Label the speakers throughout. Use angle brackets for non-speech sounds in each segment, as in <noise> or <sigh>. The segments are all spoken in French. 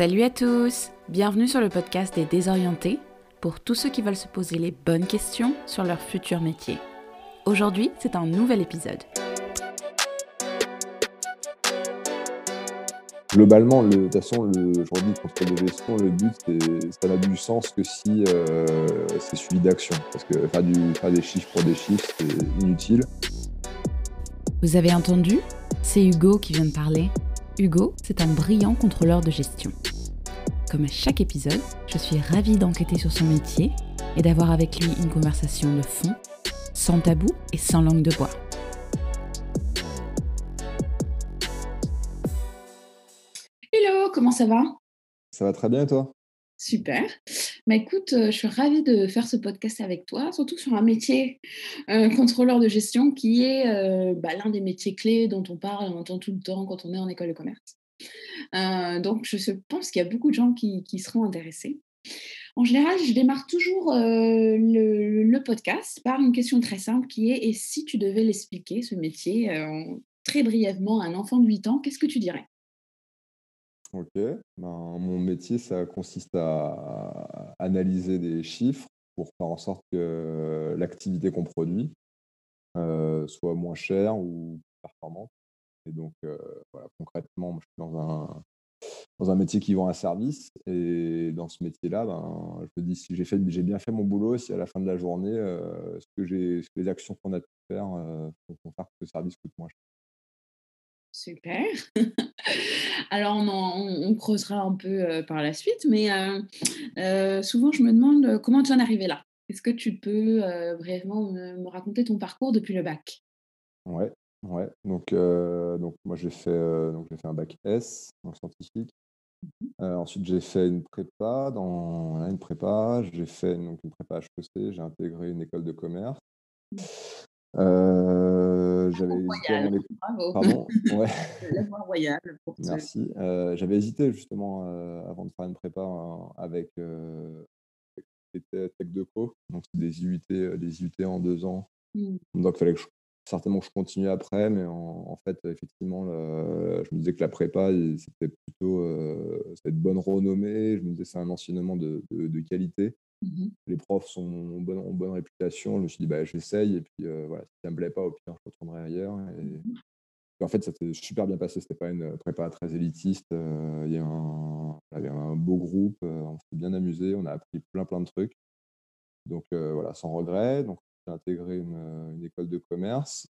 Speaker 1: Salut à tous Bienvenue sur le podcast des désorientés pour tous ceux qui veulent se poser les bonnes questions sur leur futur métier. Aujourd'hui, c'est un nouvel épisode.
Speaker 2: Globalement, le, de toute façon, le, je redis, contrôle de gestion, le but, c'est, ça n'a du sens que si euh, c'est suivi d'action. Parce que faire, du, faire des chiffres pour des chiffres, c'est inutile.
Speaker 1: Vous avez entendu? C'est Hugo qui vient de parler. Hugo, c'est un brillant contrôleur de gestion. Comme à chaque épisode, je suis ravie d'enquêter sur son métier et d'avoir avec lui une conversation de fond, sans tabou et sans langue de bois. Hello, comment ça va?
Speaker 2: Ça va très bien et toi?
Speaker 1: Super. Bah, écoute, euh, je suis ravie de faire ce podcast avec toi, surtout sur un métier euh, contrôleur de gestion qui est euh, bah, l'un des métiers clés dont on parle, on entend tout le temps quand on est en école de commerce. donc, je pense qu'il y a beaucoup de gens qui, seront intéressés. En général, je démarre toujours le, le, podcast par une question très simple qui est et si tu devais l'expliquer, ce métier, très brièvement à un enfant de 8 ans, qu'est-ce que tu dirais?
Speaker 2: Ok, ben, mon métier, ça consiste à analyser des chiffres pour faire en sorte que l'activité qu'on produit euh, soit moins chère ou performante. Et donc, euh, voilà, concrètement, je suis dans un, dans un métier qui vend un service. Et dans ce métier-là, ben, je me dis si j'ai bien fait mon boulot, si à la fin de la journée, euh, ce que j'ai, les actions qu'on a pu faire font faire que le service coûte moins cher.
Speaker 1: Super. <laughs> Alors, on, creusera un peu euh, par la suite, mais euh, euh, souvent, je me demande comment tu en es arrivé là? Est-ce que tu peux brièvement me, raconter ton parcours depuis le bac?
Speaker 2: Ouais, ouais. Donc, donc moi, j'ai fait, donc, fait un bac S, donc scientifique. Mmh ensuite, j'ai fait une prépa, dans une prépa, j'ai fait donc, une prépa HEC, j'ai intégré une école de commerce. Mmh.
Speaker 1: Euh, j'avais hésité Bravo.
Speaker 2: Pardon? <laughs>
Speaker 1: Ouais. Royale. Pour
Speaker 2: Merci. Euh, j'avais hésité justement euh, avant de faire une prépa avec Tech de Co. Donc c'est des IUT, des IUT en deux ans. Mmh. Donc il fallait que je, certainement que je continue après, mais en, fait effectivement je me disais que la prépa c'était plutôt cette bonne renommée. Je me disais c'est un enseignement de, de, de qualité. Mmh Les profs sont, ont, bonne, bonne réputation. Je me suis dit, bah, j'essaye. Et puis, voilà, si ça ne me plaît pas, au pire, je retournerai ailleurs. Et, mmh en fait, ça s'est super bien passé. C'était pas une prépa très élitiste. il, y a un, avait un beau groupe. on s'est bien amusé. On a appris plein, plein de trucs. Donc, voilà, sans regret. Donc, j'ai intégré une, une, école de commerce.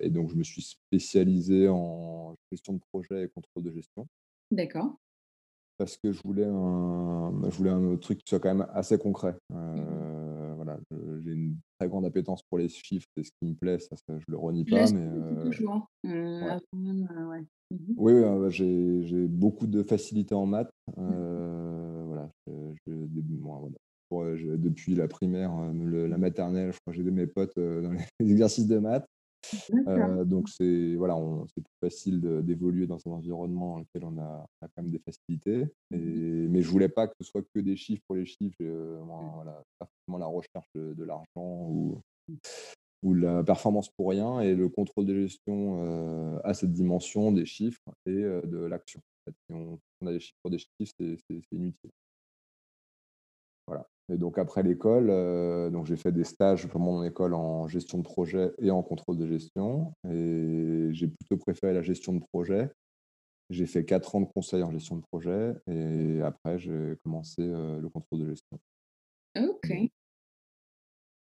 Speaker 2: et donc, je me suis spécialisé en gestion de projet et contrôle de gestion.
Speaker 1: D'accord
Speaker 2: parce que je voulais un, je voulais un truc qui soit quand même assez concret. Euh, voilà, j'ai une très grande appétence pour les chiffres, c'est ce qui me plaît, ça, ça je le renie pas, mais euh, euh, mmh oui, oui j'ai beaucoup de facilité en maths. Voilà, depuis la primaire, la maternelle, je crois que j'ai mes potes dans les <laughs> exercices de maths donc c'est voilà, c'est plus facile d'évoluer dans un environnement dans lequel on a, quand même des facilités. Et, mais je voulais pas que ce soit que des chiffres pour les chiffres. Moi, voilà, pas forcément la recherche de, l'argent ou, ou la performance pour rien. Et le contrôle de gestion a cette dimension des chiffres et de l'action. Si on, a des chiffres pour des chiffres, c'est inutile. Voilà. Et donc après l'école, euh, j'ai fait des stages pendant mon école en gestion de projet et en contrôle de gestion. Et j'ai plutôt préféré la gestion de projet. J'ai fait quatre ans de conseil en gestion de projet et après j'ai commencé euh, le contrôle de gestion.
Speaker 1: Ok.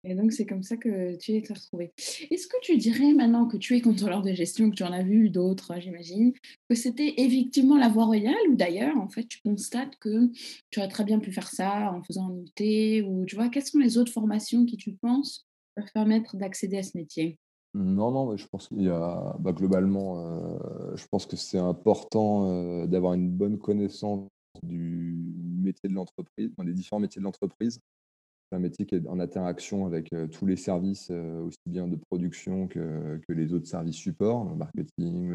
Speaker 1: Et donc, c'est comme ça que tu es retrouvé. Est-ce que tu dirais, maintenant que tu es contrôleur de gestion, que tu en as vu d'autres, hein, j'imagine, que c'était effectivement la voie royale ou d'ailleurs, en fait, tu constates que tu aurais très bien pu faire ça en faisant un UT ou tu vois, quelles sont les autres formations qui, tu penses, peuvent permettre d'accéder à ce métier?
Speaker 2: Non, non, je pense qu'il y a, bah, globalement, euh, je pense que c'est important euh, d'avoir une bonne connaissance du métier de l'entreprise, des différents métiers de l'entreprise un métier qui est en interaction avec tous les services, aussi bien de production que, les autres services supports, le marketing,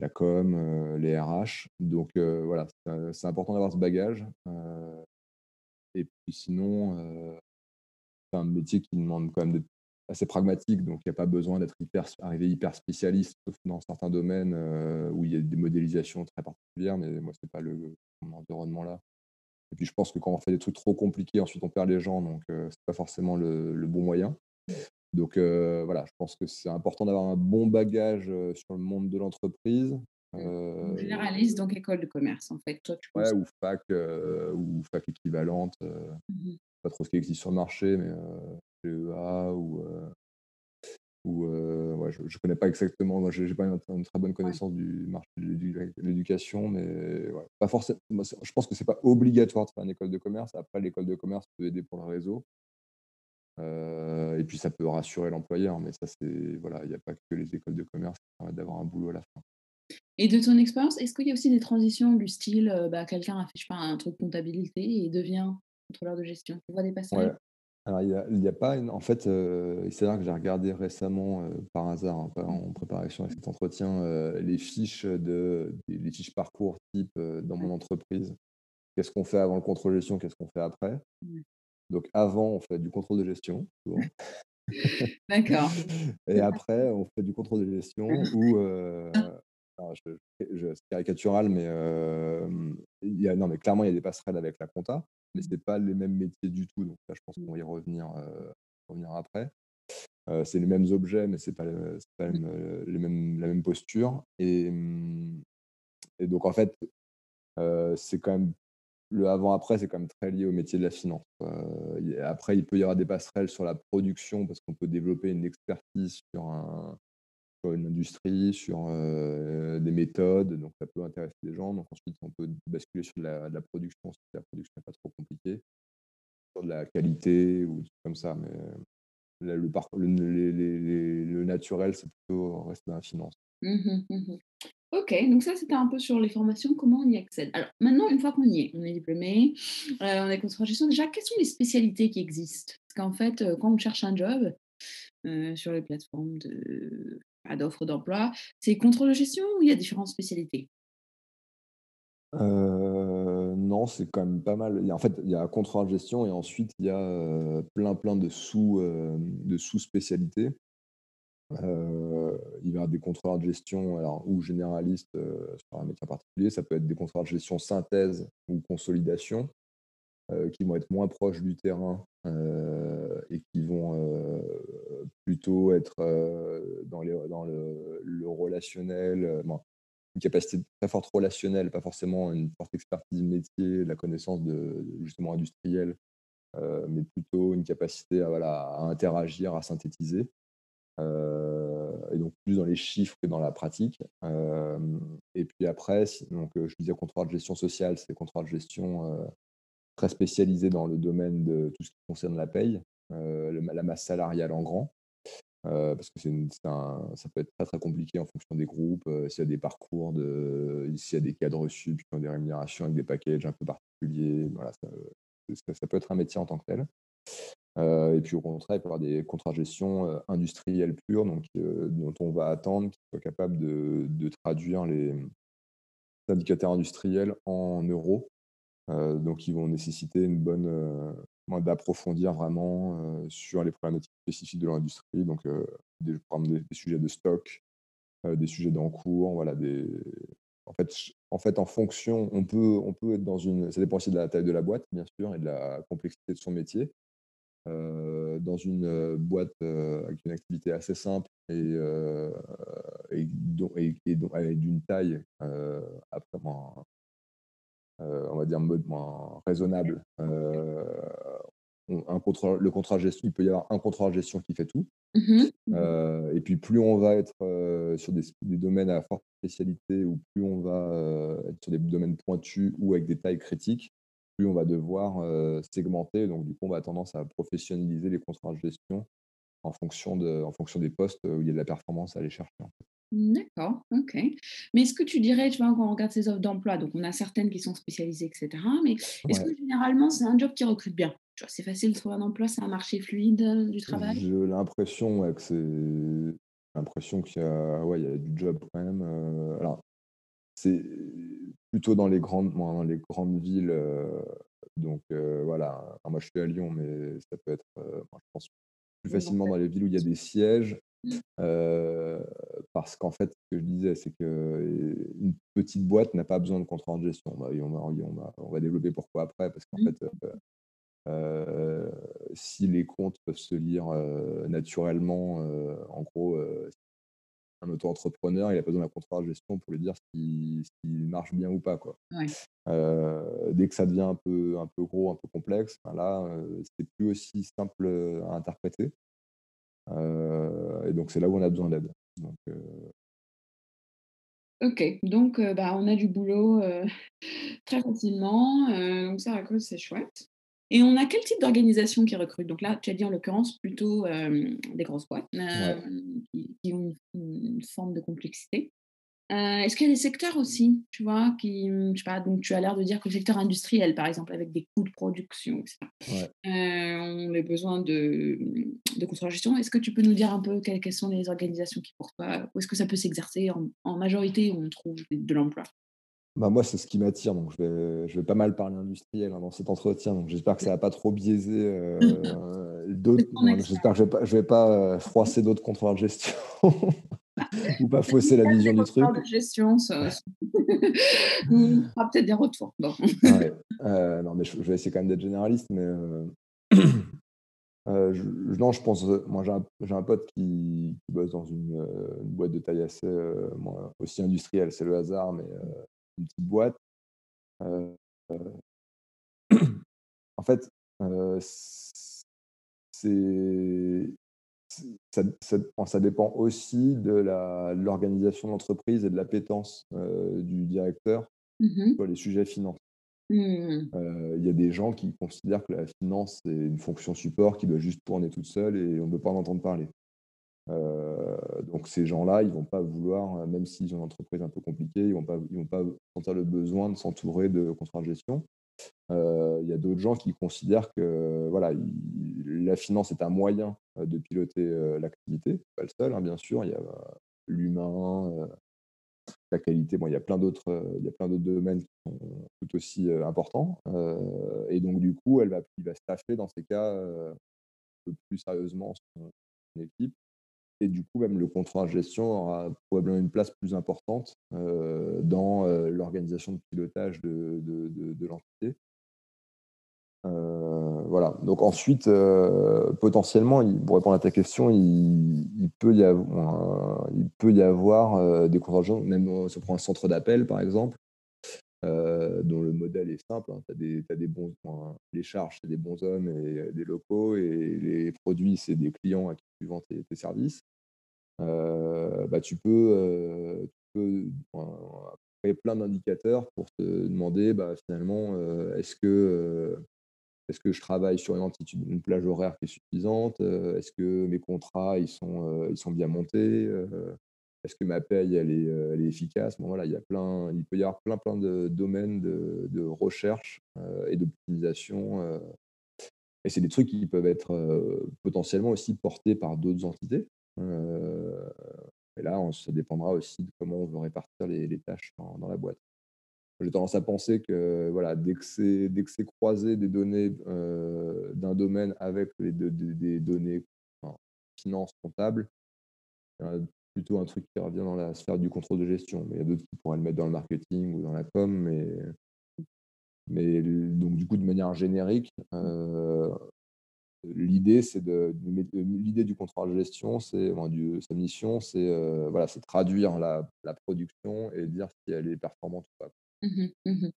Speaker 2: la com, les RH. Donc voilà, c'est important d'avoir ce bagage. et puis sinon, c'est un métier qui demande quand même d'être assez pragmatique, donc il n'y a pas besoin d'être hyper, arrivé hyper spécialiste, sauf dans certains domaines où il y a des modélisations très particulières, mais moi, c'est pas le mon environnement là. Et puis je pense que quand on fait des trucs trop compliqués, ensuite on perd les gens, donc c'est pas forcément le, bon moyen. Donc voilà, je pense que c'est important d'avoir un bon bagage sur le monde de l'entreprise.
Speaker 1: Euh, généraliste, donc école de commerce, en fait. Toi, tu
Speaker 2: ouais, ou fac, ou fac équivalente. Mmh pas trop ce qui existe sur le marché, mais GEA ou ou ouais, je ne connais pas exactement, moi j'ai pas une, très bonne connaissance du marché de l'éducation, mais ouais, pas forcément. Je pense que c'est pas obligatoire de faire une école de commerce. Après, l'école de commerce peut aider pour le réseau. et puis ça peut rassurer l'employeur, mais ça c'est voilà, il n'y a pas que les écoles de commerce qui permettent d'avoir un boulot à la fin.
Speaker 1: Et de ton expérience, est-ce qu'il y a aussi des transitions du style, bah, quelqu'un a fait je sais pas, un truc comptabilité et devient contrôleur de gestion? Tu vois des passerelles?
Speaker 2: Alors, il n'y a, pas une. En fait, euh, c'est là que j'ai regardé récemment, euh, par hasard, hein, en préparation à cet entretien, euh, les fiches de, les fiches parcours type dans mon entreprise. Qu'est-ce qu'on fait avant le contrôle de gestion? Qu'est-ce qu'on fait après? Donc, avant, on fait du contrôle de gestion, <laughs>
Speaker 1: D'accord. <laughs>
Speaker 2: Et après, on fait du contrôle de gestion je, je, c'est caricatural, mais, il y a, non, mais clairement, il y a des passerelles avec la compta mais ce n'est pas les mêmes métiers du tout. Donc là, je pense qu'on va y revenir, revenir après. c'est les mêmes objets, mais ce n'est pas, pas les mêmes, la même posture. Et, mmh, et donc, en fait, c'est quand même le avant-après, c'est quand même très lié au métier de la finance. après, il peut y avoir des passerelles sur la production parce qu'on peut développer une expertise sur un, une industrie, sur des méthodes, donc ça peut intéresser les gens. Donc ensuite, on peut basculer sur de la, production si la production n'est pas trop compliquée, sur de la qualité ou comme ça. Mais le, le, le, naturel, c'est plutôt rester dans la finance.
Speaker 1: Mmh mmh ok, donc ça c'était un peu sur les formations, comment on y accède. Alors maintenant, une fois qu'on y est, on est diplômé, on est contre gestion, déjà, quelles sont les spécialités qui existent? Parce qu'en fait, quand on cherche un job, sur les plateformes de d'offres d'emploi. C'est contrôle de gestion ou il y a différentes spécialités?
Speaker 2: Non, c'est quand même pas mal. Il a, en fait, il y a contrôle de gestion et ensuite il y a plein plein de sous de sous-spécialités. il va y avoir des contrôleurs de gestion alors, ou généralistes sur un métier particulier. Ça peut être des contrôleurs de gestion synthèse ou consolidation. Euh, qui vont être moins proches du terrain euh, et qui vont euh, plutôt être dans, les, dans le, relationnel, une capacité très forte relationnelle, pas forcément une forte expertise métier, la connaissance de, justement industrielle, mais plutôt une capacité à, interagir, à synthétiser. et donc plus dans les chiffres que dans la pratique. et puis après, donc, je disais contrôle de gestion sociale, c'est contrôle de gestion très spécialisé dans le domaine de tout ce qui concerne la paye, euh, la masse salariale en grand. Euh, parce que ça peut être très très compliqué en fonction des groupes, euh, s'il y a des parcours, s'il y a des cadres sub qui ont des rémunérations avec des packages un peu particuliers, voilà, ça, peut être un métier en tant que tel. et puis au contraire, il peut y avoir des contrats de gestion industriels purs, donc, dont on va attendre qu'ils soient capables de, traduire les indicateurs industriels en euros donc, ils vont nécessiter une bonne euh, d'approfondir vraiment euh, sur les problématiques spécifiques de l'industrie, donc des, sujets de stock, des sujets d'encours, voilà, en fait, en fait, en fonction, on peut, on peut être dans une. Ça dépend aussi de la taille de la boîte, bien sûr, et de la complexité de son métier. dans une boîte avec une activité assez simple et, et, et, d'une taille après, euh, on va dire, mode moins raisonnable. Euh, un le contrat de gestion, il peut y avoir un contrat de gestion qui fait tout. Mmh euh, et puis plus on va être sur des, domaines à forte spécialité ou plus on va être sur des domaines pointus ou avec des tailles critiques, plus on va devoir segmenter. Donc du coup, on va tendance à professionnaliser les contrats de gestion en fonction, de, en fonction des postes où il y a de la performance à aller chercher.
Speaker 1: D'accord, OK. Mais est-ce que tu dirais, tu vois, quand on regarde ces offres d'emploi, donc on a certaines qui sont spécialisées, etc. Mais est-ce que généralement, c'est un job qui recrute bien? Tu vois, c'est facile de trouver un emploi, c'est un marché fluide euh, du travail?
Speaker 2: J'ai l'impression que c'est l'impression qu'il y a, ouais, il y a du job quand même. Euh, alors, c'est plutôt dans les grandes, dans les grandes villes. Euh, donc voilà. moi, je suis à Lyon, mais ça peut être, je pense, plus facilement dans les villes où il y a des sièges. Mmh. Parce qu'en fait, ce que je disais, c'est qu'une petite boîte n'a pas besoin de contrôle de gestion. On, va, on, va, on, va, développer pourquoi après, parce qu'en mmh. fait, si les comptes peuvent se lire naturellement, en gros, un auto-entrepreneur, il a pas besoin d'un contrat de gestion pour lui dire s'il marche bien ou pas. Quoi. dès que ça devient un peu, un peu gros, un peu complexe, ben là, c'est plus aussi simple à interpréter. et donc, c'est là où on a besoin d'aide.
Speaker 1: Ok, donc bah, on a du boulot <laughs> très facilement. donc ça, c'est chouette. Et on a quel type d'organisation qui recrute? Donc là, tu as dit en l'occurrence plutôt des grosses boîtes qui, ont une, forme de complexité. Est-ce qu'il y a des secteurs aussi, tu vois, qui, je sais pas, donc tu as l'air de dire que le secteur industriel, par exemple, avec des coûts de production, etc., on a besoin de, de contre-gestion. Est-ce que tu peux nous dire un peu quelles, sont les organisations qui, pour toi, où est-ce que ça peut s'exercer en, en, majorité où on trouve de l'emploi?
Speaker 2: Bah, moi, c'est ce qui m'attire, donc je vais, je vais pas mal parler industriel hein, dans cet entretien, donc j'espère que ça va pas trop biaiser euh, <laughs> d'autres. J'espère que je vais pas, je vais pas euh, froisser d'autres contrôleurs de gestion <laughs> ou pas fausser la vision du truc.
Speaker 1: de gestion, ça, on fera peut-être des retours.
Speaker 2: Euh, non, mais je, vais essayer quand même d'être généraliste, mais <clears throat> je, non, je pense. Moi, j'ai un, un, pote qui, qui, bosse dans une, une, boîte de taille assez, moi, aussi industrielle. C'est le hasard, mais une petite boîte. <clears throat> en fait, c'est ça, ça, dépend aussi de l'organisation de l'entreprise et de l'appétence du directeur mmh sur les sujets finance. Mmh. Il y a des gens qui considèrent que la finance, c'est une fonction support qui doit juste tourner toute seule et on ne peut pas en entendre parler. Euh, donc ces gens-là, ils vont pas vouloir, euh, même s'ils ont une entreprise un peu compliquée, ils vont pas, ils vont pas sentir le besoin de s'entourer de contrats de gestion. Euh, il y a d'autres gens qui considèrent que voilà, la finance est un moyen de piloter l'activité, pas le seul, hein, bien sûr. Il y a l'humain, la qualité. Bon, il y a plein d'autres, il plein domaines qui sont tout aussi importants. et donc du coup, elle va, il va staffer dans ces cas un peu plus sérieusement son équipe et du coup, même le contrat de gestion aura probablement une place plus importante dans l'organisation de pilotage de, l'entité. voilà. Donc ensuite, potentiellement, pour répondre à ta question, il, peut, y avoir, il peut y avoir des contrats de gestion, même si on prend un centre d'appel par exemple, dont le modèle est simple. Hein. Des les charges, c'est des bons hommes et des locaux, et les produits, c'est des clients à qui tu vends tes services. Euh, bah, tu peux, euh, tu plein d'indicateurs pour te demander bah, finalement est-ce que est-ce que je travaille sur une, une plage horaire qui est suffisante Est-ce que mes contrats ils sont, ils sont bien montés Est-ce que ma paye elle est, efficace? Bon, voilà, il, y a plein, il peut y avoir plein, plein de domaines de recherche et d'optimisation. et c'est des trucs qui peuvent être potentiellement aussi portés par d'autres entités et là, ça dépendra aussi de comment on veut répartir les, tâches dans, la boîte. J'ai tendance à penser que voilà, dès que c'est croisé des données d'un domaine avec des données enfin, y a plutôt un truc qui revient dans la sphère du contrôle de gestion. Mais il y a d'autres qui pourraient le mettre dans le marketing ou dans la com. Mais, donc, du coup, de manière générique, L'idée, c'est de, l'idée du contrat de gestion, c'est sa mission, c'est euh, voilà, c'est traduire la, production et dire si elle est performante ou pas.
Speaker 1: Mmh mmh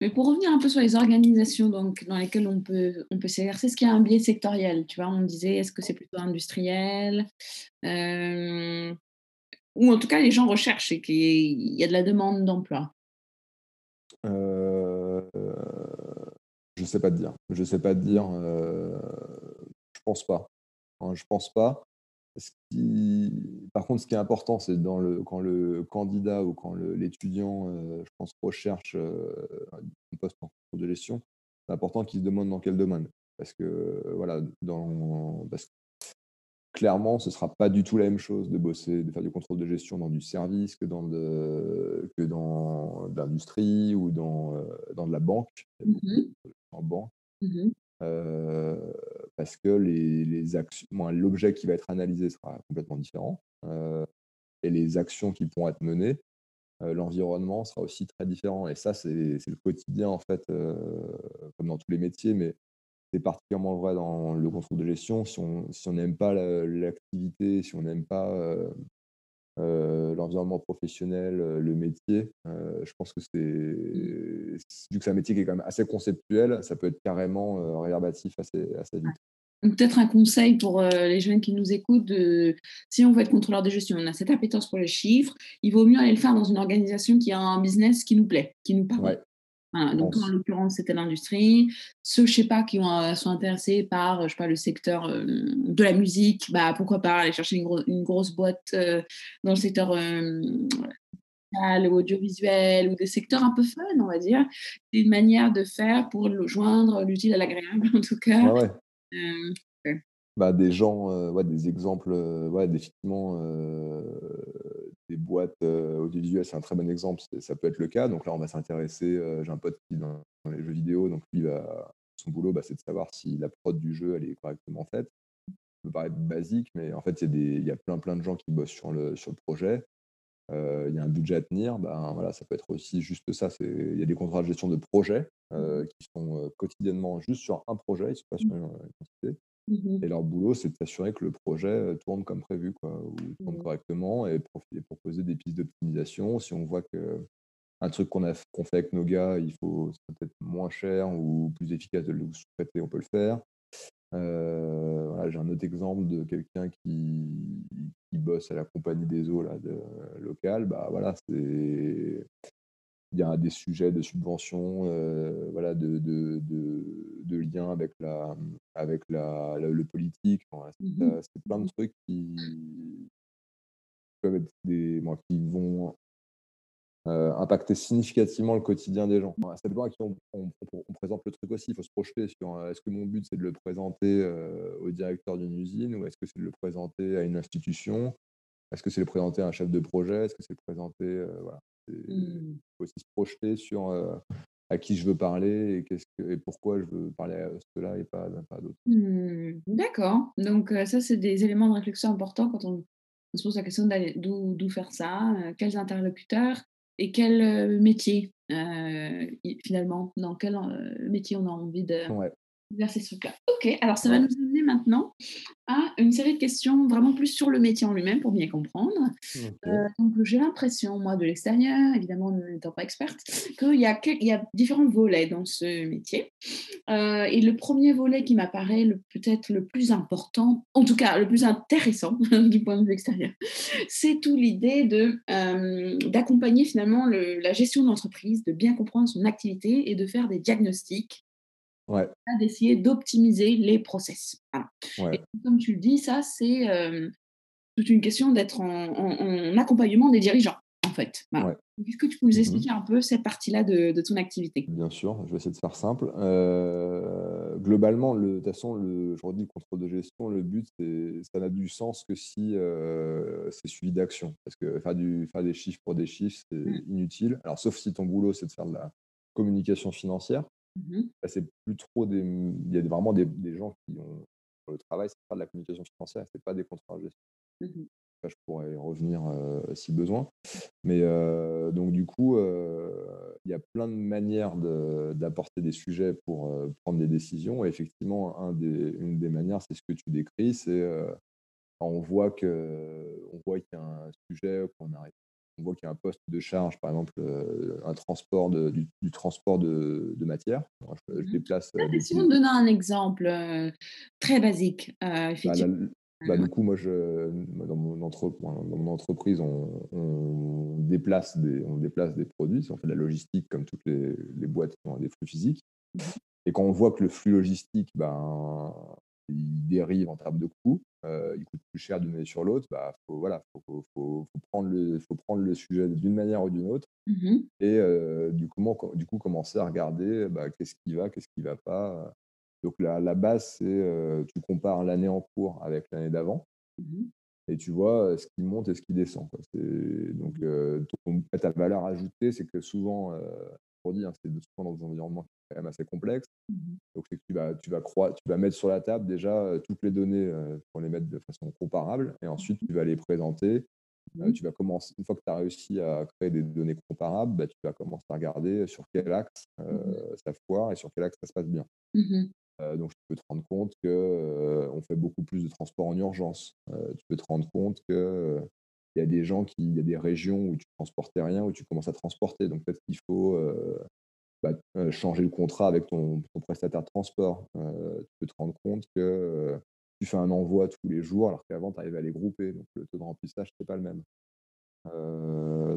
Speaker 1: Mais pour revenir un peu sur les organisations donc, dans lesquelles on peut, on peut s'exercer, est-ce qu'il y a un biais sectoriel? Tu vois, on disait, est-ce que c'est plutôt industriel euh, Ou en tout cas, les gens recherchent et qu'il y a de la demande d'emploi?
Speaker 2: Euh, je sais pas te dire. Je sais pas te dire. Euh, pense pas. Hein, je pense pas. Ce qui... Par contre, ce qui est important, c'est dans le quand le candidat ou quand l'étudiant, euh, je pense, recherche euh, un poste en cours de gestion, c'est important qu'il se demande dans quel domaine. Parce que voilà, dans parce que clairement, ce sera pas du tout la même chose de bosser, de faire du contrôle de gestion dans du service que dans de, que dans l'industrie ou dans, dans de la banque. Mmh en banque. Mmh parce que les, les actions, l'objet qui va être analysé sera complètement différent et les actions qui pourront être menées, l'environnement sera aussi très différent. Et ça, c'est le quotidien, en fait, comme dans tous les métiers, mais c'est particulièrement vrai dans le contrôle de gestion. Si on si n'aime pas l'activité, si on n'aime pas l'environnement professionnel, le métier, je pense que c'est vu que c'est un métier qui est quand même assez conceptuel, ça peut être carrément réverbatif assez, assez vite.
Speaker 1: Peut-être un conseil pour les jeunes qui nous écoutent, si on veut être contrôleur de gestion, on a cette appétence pour les chiffres, il vaut mieux aller le faire dans une organisation qui a un business qui nous plaît, qui nous parle donc en l'occurrence, c'était l'industrie. Ceux, je sais pas, qui ont, sont intéressés par, je sais pas, le secteur de la musique, bah pourquoi pas aller chercher une, grosse boîte dans le secteur ou audiovisuel ou des secteurs un peu fun, on va dire. C'est une manière de faire pour le joindre l'utile à l'agréable, <laughs> en tout cas.
Speaker 2: Bah, des gens, ouais, des exemples, ouais, effectivement, des boîtes audiovisuelles, c'est un très bon exemple, ça peut être le cas. Donc là, on va s'intéresser, j'ai un pote qui est dans, les jeux vidéo, donc lui, son boulot, bah, c'est de savoir si la prod du jeu, elle est correctement faite. Ça peut paraître basique, mais en fait, il y, a plein, plein de gens qui bossent sur le, sur le projet. Il y a un budget à tenir, ben, voilà, ça peut être aussi juste ça. Il y a des contrats de gestion de projet mmh qui sont quotidiennement juste sur un projet, ils ne sont pas sur mmh. une quantité. Mmh et leur boulot, c'est de s'assurer que le projet tourne comme prévu, quoi, ou tourne mmh. correctement et, proposer des pistes d'optimisation. Si on voit que un truc qu'on fait avec nos gars, il faut peut-être moins cher ou plus efficace de le sous-traiter, on peut le faire. j'ai un autre exemple de quelqu'un qui, qui, bosse à la compagnie des eaux là, de, locale. Bah, voilà, c'est il y a des sujets de subvention, euh, voilà, de, de, de, liens avec, la, avec la, le politique. Mmh c'est plein de trucs qui peuvent être des, qui vont euh, impacter significativement le quotidien des gens. ça dépend à qui on, présente le truc aussi. Il faut se projeter sur euh, est-ce que mon but c'est de le présenter au directeur d'une usine ou est-ce que c'est de le présenter à une institution? Est-ce que c'est de le présenter à un chef de projet? Est-ce que c'est de le présenter voilà. Il mmh. faut aussi se projeter sur à qui je veux parler et, que, et pourquoi je veux parler à cela et pas, pas à d'autres.
Speaker 1: Mmh. D'accord. Donc, ça, c'est des éléments de réflexion importants quand on, se pose la question d'où faire ça, quels interlocuteurs et quel métier, finalement, dans quel métier on a envie de, vers ces trucs-là. Ok, alors ça va nous amener maintenant à une série de questions vraiment plus sur le métier en lui-même pour bien comprendre. Euh, donc j'ai l'impression, moi de l'extérieur, évidemment n'étant pas experte, qu'il y, a, il y a différents volets dans ce métier. Euh, et le premier volet qui m'apparaît peut-être le plus important, en tout cas le plus intéressant <laughs> du point de vue extérieur, c'est tout l'idée de euh, d'accompagner finalement le, la gestion d'entreprise, de bien comprendre son activité et de faire des diagnostics
Speaker 2: Ouais.
Speaker 1: d'essayer d'optimiser les process. Et comme tu le dis, ça, c'est toute une question d'être en, accompagnement des dirigeants, en fait. Est-ce que tu peux nous mmh expliquer un peu cette partie-là de, ton activité?
Speaker 2: Bien sûr, je vais essayer de faire simple. globalement, le, de toute façon, le, je redis le contrôle de gestion, le but, ça n'a du sens que si c'est suivi d'action. Parce que faire, du, faire des chiffres pour des chiffres, c'est mmh. inutile. Alors, sauf si ton boulot, c'est de faire de la communication financière. Mmh bah, c'est plus trop des. Il y a vraiment des, gens qui ont. Le travail, c'est faire de la communication financière, c'est pas des contrats. Mmh je pourrais y revenir si besoin. Mais donc, du coup, il y a plein de manières d'apporter des sujets pour prendre des décisions. Et effectivement, un des, une des manières, c'est ce que tu décris c'est on voit qu'il y a un sujet qu'on arrive on voit qu'il y a un poste de charge, par exemple, euh, un transport de, du, transport de, de matière. je,
Speaker 1: déplace. Euh, si on donne un exemple euh, très basique, bah, effectivement.
Speaker 2: Bah, du coup, moi, je, dans, mon dans mon entreprise, on, déplace des, on déplace des produits. On fait de la logistique comme toutes les, les boîtes qui ont des flux physiques. Mmh Et quand on voit que le flux logistique, ben, il dérive en termes de coûts, il coûte plus cher d'une année sur l'autre, bah, faut, voilà, faut, faut, prendre le, faut prendre le sujet d'une manière ou d'une autre mmh et du, coup, du coup commencer à regarder bah, qu'est-ce qui va, qu'est-ce qui ne va pas. Donc la, la base, c'est tu compares l'année en cours avec l'année d'avant mmh et tu vois ce qui monte et ce qui descend. Quoi. Donc ta valeur ajoutée, c'est que souvent, dit, hein, c'est souvent dans des environnements quand même assez complexes. Mmh Donc, c'est que tu vas, tu, vas tu vas mettre sur la table déjà toutes les données pour les mettre de façon comparable et ensuite tu vas les présenter. Mmh tu vas commencer, une fois que tu as réussi à créer des données comparables, bah, tu vas commencer à regarder sur quel axe ça foire et sur quel axe ça se passe bien. donc, tu peux te rendre compte qu'on fait beaucoup plus de transport en urgence. tu peux te rendre compte que il y a des gens qui, il y a des régions où tu transportais rien, où tu commences à transporter. Donc peut-être qu'il faut euh, bah, euh, changer le contrat avec ton, prestataire de transport. Euh, tu peux te rendre compte que tu fais un envoi tous les jours alors qu'avant tu arrivais à les grouper. Donc le taux de remplissage, n'est pas le même.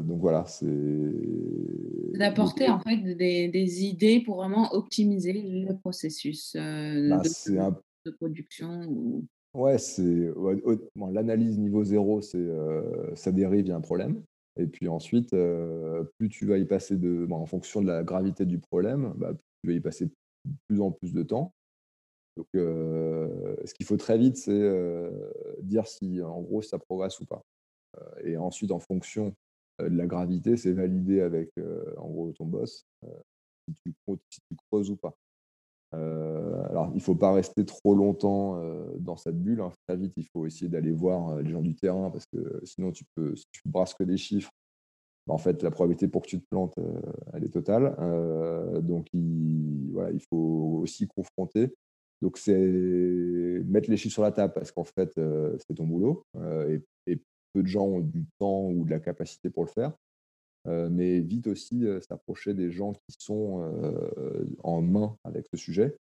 Speaker 2: donc voilà, c'est.
Speaker 1: D'apporter en fait des, idées pour vraiment optimiser le processus bah, de, de, production. Ou...
Speaker 2: Ouais, c'est l'analyse niveau zéro, c'est ça dérive, il y a un problème. Et puis ensuite, plus tu vas y passer de, en fonction de la gravité du problème, bah, plus tu vas y passer de plus en plus de temps. Donc, ce qu'il faut très vite, c'est dire si, en gros, ça progresse ou pas. et ensuite, en fonction de la gravité, c'est valider avec, en gros, ton boss si tu creuses ou pas. Euh, alors, il ne faut pas rester trop longtemps euh, dans cette bulle. Hein. Très vite, il faut essayer d'aller voir euh, les gens du terrain parce que sinon, tu peux, si tu brasses que des chiffres, bah, en fait, la probabilité pour que tu te plantes, elle est totale. donc, il, voilà, il faut aussi confronter. Donc, c'est mettre les chiffres sur la table parce qu'en fait, c'est ton boulot et, et, peu de gens ont du temps ou de la capacité pour le faire. Euh, mais vite aussi s'approcher des gens qui sont en main avec ce sujet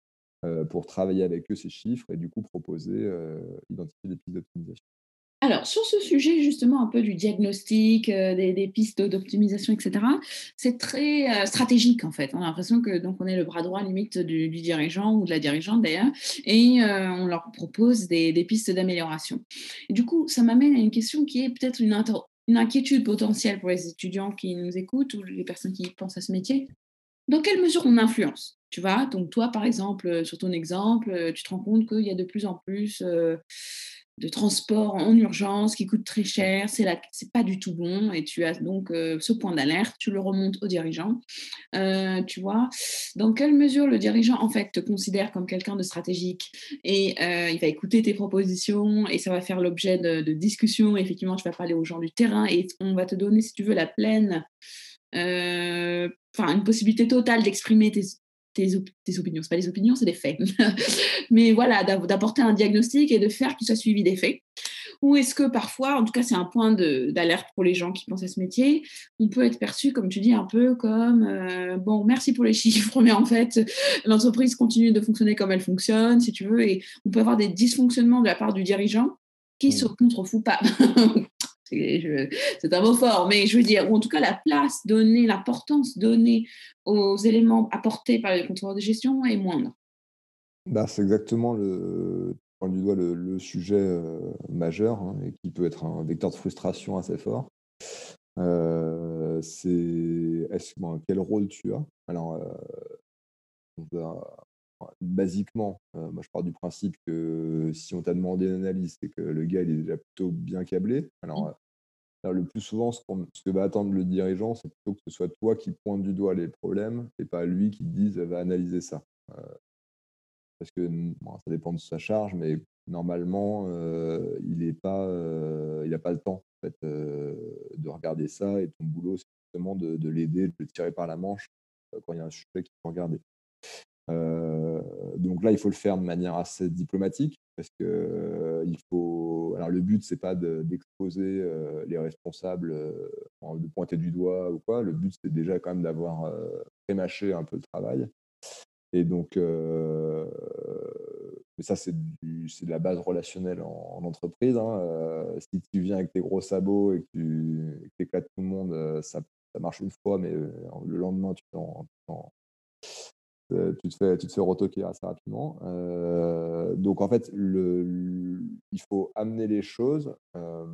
Speaker 2: pour travailler avec eux ces chiffres et du coup proposer, identifier des pistes d'optimisation.
Speaker 1: Alors, sur ce sujet justement un peu du diagnostic, des, pistes d'optimisation, etc., c'est très stratégique en fait. On a l'impression que donc on est le bras droit limite du, dirigeant ou de la dirigeante d'ailleurs, et on leur propose des, pistes d'amélioration. Du coup, ça m'amène à une question qui est peut-être une, une inquiétude potentielle pour les étudiants qui nous écoutent ou les personnes qui pensent à ce métier. Dans quelle mesure on influence Tu vois, donc toi, par exemple, sur ton exemple, tu te rends compte qu'il y a de plus en plus de transport en urgence qui coûte très cher, c'est c'est pas du tout bon et tu as donc euh, ce point d'alerte, tu le remontes au dirigeant. Euh, tu vois, dans quelle mesure le dirigeant en fait te considère comme quelqu'un de stratégique et euh, il va écouter tes propositions et ça va faire l'objet de, de, discussions. Effectivement, tu vas parler aux gens du terrain et on va te donner, si tu veux, la pleine enfin une possibilité totale d'exprimer tes, tes, opinions. Ce pas des opinions, c'est des faits. <laughs> Mais voilà, d'apporter un diagnostic et de faire qu'il soit suivi des faits. Ou est-ce que parfois, en tout cas c'est un point d'alerte pour les gens qui pensent à ce métier, on peut être perçu, comme tu dis, un peu comme, euh, bon, merci pour les chiffres, <laughs> mais en fait, l'entreprise continue de fonctionner comme elle fonctionne, si tu veux, et on peut avoir des dysfonctionnements de la part du dirigeant qui ne se contrefout pas. <laughs> c'est un mot fort, mais je veux dire, ou en tout cas la place donnée, l'importance donnée aux éléments apportés par les contrôleurs de gestion est moindre.
Speaker 2: Bah, c'est exactement le, du doigt le, sujet euh, majeur hein, et qui peut être un vecteur de frustration assez fort. Euh, c'est est quel rôle tu as? Alors, euh, basiquement, moi je pars du principe que si on t'a demandé une analyse, c'est que le gars il est déjà plutôt bien câblé. Alors, le plus souvent, ce, que va attendre le dirigeant, c'est plutôt que ce soit toi qui pointe du doigt les problèmes et pas lui qui te dise va analyser ça. Euh, parce que ça dépend de sa charge, mais normalement, euh, il n'a pas, euh, pas le temps de regarder ça et ton boulot, c'est justement de, de l'aider, de le tirer par la manche quand il y a un sujet qu'il faut regarder. Donc là, il faut le faire de manière assez diplomatique parce que il faut. Alors le but, c'est pas d'exposer les responsables, de pointer du doigt ou quoi. Le but, c'est déjà quand même d'avoir prémâché un peu le travail. Et donc, ça, c'est de la base relationnelle en, entreprise. Hein, si tu viens avec tes gros sabots et que tu éclates tout le monde, ça, ça, marche une fois, mais le lendemain, tu t'en euh, tu te fais, tu te fais retoquer assez rapidement. Euh, donc en fait, il faut amener les choses. Euh,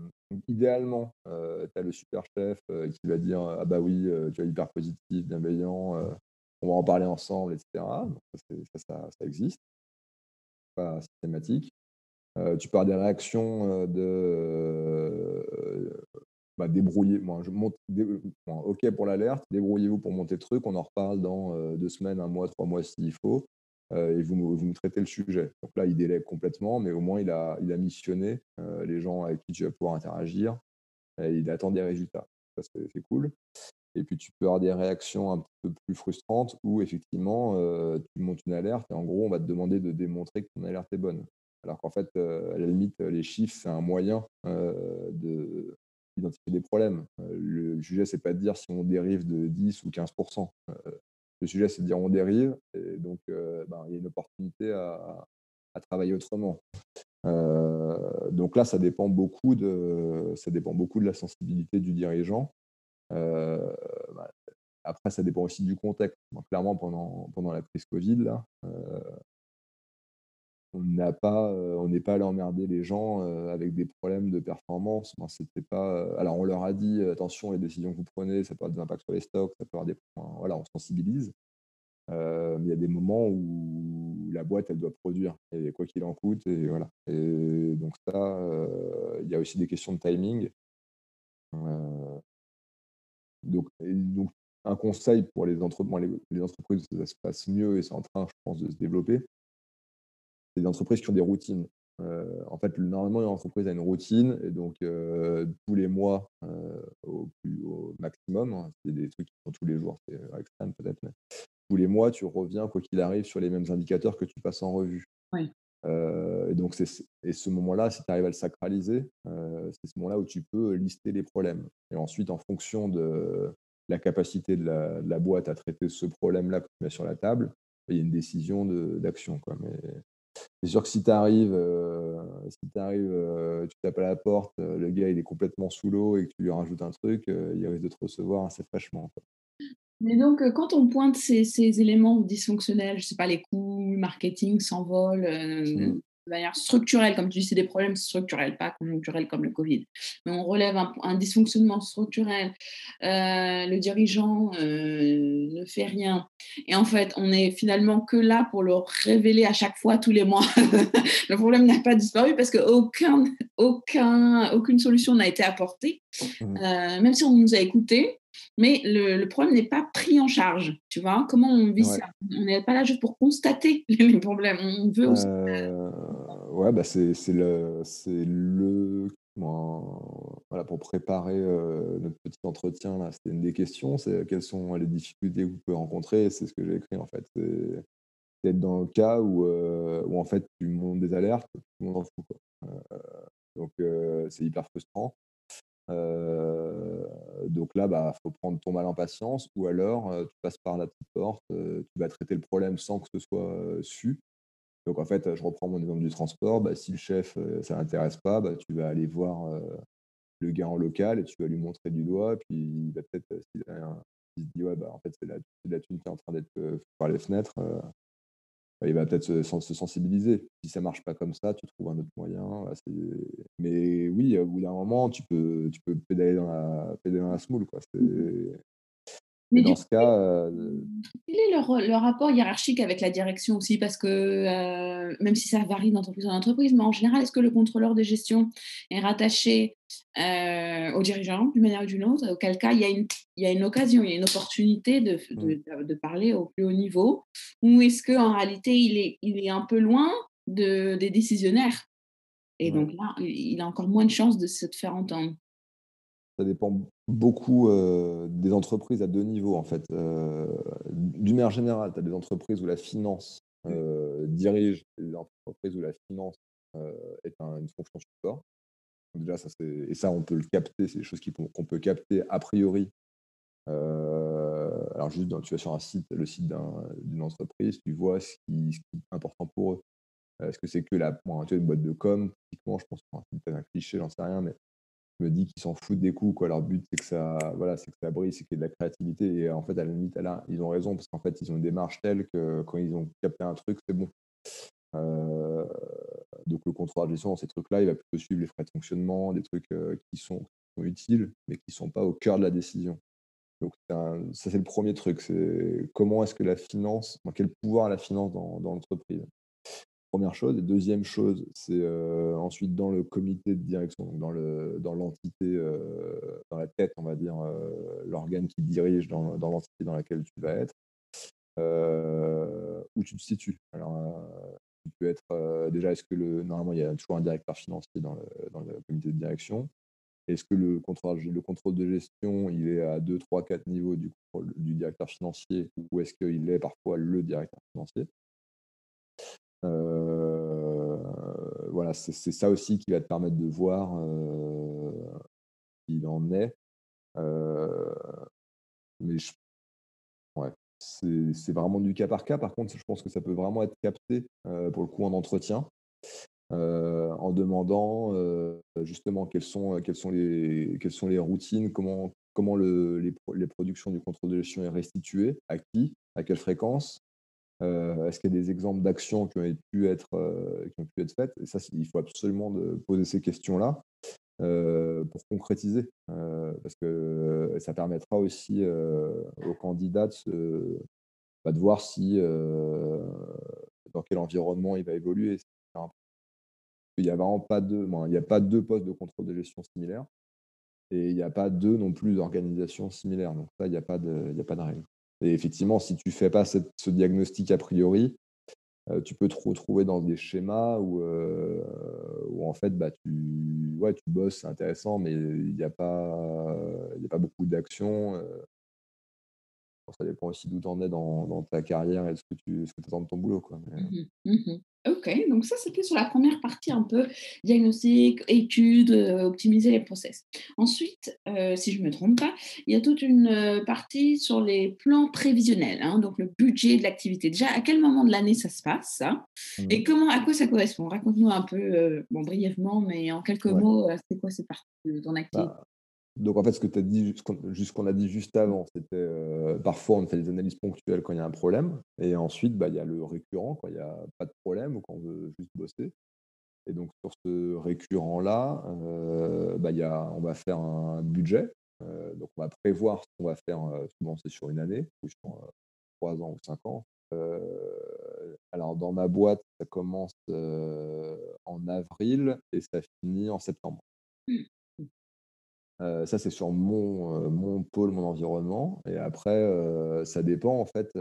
Speaker 2: idéalement, tu as le super chef qui va dire Ah bah oui, tu es hyper positif, bienveillant, on va en parler ensemble, etc. Donc, ça, ça, existe. Pas systématique. tu avoir des réactions de, bah, débrouillez, moi, je monte, ok pour l'alerte, débrouillez-vous pour monter le truc, on en reparle dans deux semaines, un mois, trois mois s'il faut, et vous, vous me traitez le sujet. Donc là, il délègue complètement, mais au moins, il a, il a missionné les gens avec qui tu vas pouvoir interagir, il attend des résultats. Ça, c'est cool. Et puis, tu peux avoir des réactions un peu plus frustrantes où, effectivement, tu montes une alerte et en gros, on va te demander de démontrer que ton alerte est bonne. Alors qu'en fait, à la limite, les chiffres, c'est un moyen d'identifier des problèmes. le sujet, c'est pas de dire si on dérive de 10 ou 15% Le sujet, c'est de dire on dérive et donc ben, il y a une opportunité à, travailler autrement. donc là, ça dépend beaucoup de, ça dépend beaucoup de la sensibilité du dirigeant. Euh, bah, après, ça dépend aussi du contexte. clairement, pendant, pendant la crise Covid, là, euh, on n'a pas, euh, on n'est pas allé emmerder les gens avec des problèmes de performance. c'était pas. alors, on leur a dit attention, les décisions que vous prenez, ça peut avoir des impacts sur les stocks, ça peut avoir des. Voilà, on sensibilise. mais il y a des moments où la boîte, elle doit produire, et quoi qu'il en coûte, et voilà. Donc ça, il y a aussi des questions de timing. Donc, donc un conseil pour les, les, entreprises, ça se passe mieux et c'est en train, je pense, de se développer. C'est des entreprises qui ont des routines. Euh, en fait, normalement, une entreprise a une routine et donc euh, tous les mois euh, au, plus, au maximum, hein, c'est des trucs qui sont tous les jours, c'est extrême peut-être, mais tous les mois, tu reviens, quoi qu'il arrive, sur les mêmes indicateurs que tu passes en revue.
Speaker 1: Oui.
Speaker 2: et donc, c'est, et ce moment-là, si tu arrives à le sacraliser, c'est ce moment-là où tu peux lister les problèmes. Et ensuite, en fonction de la capacité de la, boîte à traiter ce problème-là que tu mets sur la table, il y a une décision d'action. Mais c'est sûr que si tu arrives, si arrives tu tapes à la porte, le gars il est complètement sous l'eau et que tu lui rajoutes un truc, il risque de te recevoir assez fraîchement.
Speaker 1: Mais donc, quand on pointe ces, éléments dysfonctionnels, je ne sais pas, les coûts, le marketing s'envole, mmh de manière structurelle, comme tu dis, c'est des problèmes structurels, pas conjoncturels comme le Covid. Mais on relève un, dysfonctionnement structurel, euh, le dirigeant euh, ne fait rien. Et en fait, on est finalement que là pour le révéler à chaque fois, tous les mois. <laughs> le problème n'a pas disparu parce qu'aucun, aucun, aucune solution n'a été apportée. Mmh. Euh, même si on nous a écoutés, mais le, problème n'est pas pris en charge. Tu vois, comment on vit ça? On n'est pas là juste pour constater <laughs> les problèmes. On veut aussi.
Speaker 2: Euh, ouais, bah c'est le, le voilà, pour préparer euh, notre petit entretien, là, c'était une des questions, c'est quelles sont les difficultés que vous pouvez rencontrer, c'est ce que j'ai écrit en fait. C'est d'être dans le cas où, euh, où en fait tu montes des alertes, tout le monde en fout. Quoi. donc c'est hyper frustrant. Euh, donc là, il bah, faut prendre ton mal en patience, ou alors euh, tu passes par la petite porte, euh, tu vas traiter le problème sans que ce soit su. Donc en fait, je reprends mon exemple du transport. Bah, si le chef, ça l'intéresse pas, bah, tu vas aller voir le gars en local et tu vas lui montrer du doigt. Puis il va peut-être, s'il se dit, ouais, bah, en fait, c'est la, la thune qui est en train d'être par les fenêtres, il va peut-être se, sensibiliser. Si ça marche pas comme ça, tu trouves un autre moyen. Mais oui, au bout d'un moment, tu peux, tu peux pédaler dans la, pédaler dans la. Quoi.
Speaker 1: Mais dans ce cas. Euh, quel est le, rapport hiérarchique avec la direction aussi? Parce que euh, même si ça varie d'entreprise en entreprise, mais en général, est-ce que le contrôleur de gestion est rattaché euh, au dirigeant d'une manière ou d'une autre? Auquel cas, il y, a une, il y a une occasion, il y a une opportunité de, de, mmh. de parler au plus haut niveau? Ou est-ce qu'en réalité, il est, il est un peu loin de, des décisionnaires? Et donc là, il a encore moins de chances de se faire entendre.
Speaker 2: Ça dépend beaucoup des entreprises à deux niveaux, en fait. D'une manière générale, tu as des entreprises où la finance dirige et des entreprises où la finance est une fonction support. déjà, ça, et ça, on peut le capter, c'est des choses qu'on peut capter a priori. alors, juste, tu vas sur un site, le site d'une entreprise, tu vois ce qui, est important pour eux. Est-ce que c'est que la, bon, une boîte de com, typiquement, je pense que c'est un cliché, j'en sais rien, mais me dis qu'ils s'en foutent des coups. Quoi. Leur but, c'est que ça, voilà, c'est que ça brille, c'est qu'il y ait de la créativité. Et en fait, à la limite, là, ils ont raison parce qu'en fait, ils ont une démarche telle que quand ils ont capté un truc, c'est bon. Euh, donc, le contrôle de gestion ces trucs-là, il va plutôt suivre les frais de fonctionnement, des trucs euh, qui, sont, utiles, mais qui ne sont pas au cœur de la décision. Donc, ça, c'est le premier truc. C'est comment est-ce que la finance, quel pouvoir la finance dans, dans l'entreprise? Première chose. Et deuxième chose, c'est ensuite dans le comité de direction, donc dans, le, dans l'entité, dans la tête, on va dire, l'organe qui dirige dans, l'entité dans laquelle tu vas être, où tu te situes. Alors, tu peux être déjà, est-ce que le, normalement, il y a toujours un directeur financier dans le, comité de direction. Est-ce que le contrôle, le contrôle de gestion, il est à 2, 3, 4 niveaux du directeur financier ou est-ce qu'il est parfois le directeur financier? Voilà, c'est ça aussi qui va te permettre de voir il en est. mais ouais, c'est vraiment du cas par cas. Par contre, je pense que ça peut vraiment être capté pour le coup en entretien. en demandant justement quelles sont, les, routines, comment, comment le, les, les, productions du contrôle de gestion est restituée, à qui, à quelle fréquence, euh, est-ce qu'il y a des exemples d'actions qui, ont pu être, euh, qui ont pu être faites? Et ça, il faut absolument poser ces questions-là euh, pour concrétiser, parce que ça permettra aussi aux candidats de, bah, voir si dans quel environnement il va évoluer. Il n'y a vraiment pas deux, il a pas deux postes de contrôle de gestion similaires et il n'y a pas deux non plus d'organisations similaires. Donc ça, il n'y pas de, a pas de règle. Et effectivement, si tu ne fais pas ce diagnostic a priori, euh, tu peux te retrouver dans des schémas où, euh, où en fait, bah, tu, ouais, tu bosses, c'est intéressant, mais il n'y a, pas, a pas beaucoup d'action. Euh. ça dépend aussi d'où tu en es dans, ta carrière et ce que tu ce que attends de ton boulot. Quoi.
Speaker 1: Mmh mmh Ok, donc ça c'était sur la première partie un peu diagnostic, étude, euh, optimiser les process. Ensuite, euh, si je ne me trompe pas, il y a toute une euh, partie sur les plans prévisionnels, hein, donc le budget de l'activité. Déjà, à quel moment de l'année ça se passe mmh. Et comment, à quoi ça correspond? Raconte-nous un peu, bon, brièvement, mais en quelques mots, c'est quoi cette partie de ton activité? bah,
Speaker 2: donc en fait, ce que tu as dit, juste qu'on a dit juste avant, c'était euh, parfois on fait des analyses ponctuelles quand il y a un problème, et ensuite bah, il y a le récurrent quand il n'y a pas de problème ou quand on veut juste bosser. Et donc sur ce récurrent-là, euh, bah, on va faire un budget. Euh, donc on va prévoir ce qu'on va faire, souvent c'est sur une année, ou sur trois ans ou cinq ans. alors dans ma boîte, ça commence en avril et ça finit en septembre. Euh, ça, c'est sur mon, euh, mon pôle, mon environnement. Et après, euh, ça dépend, en fait.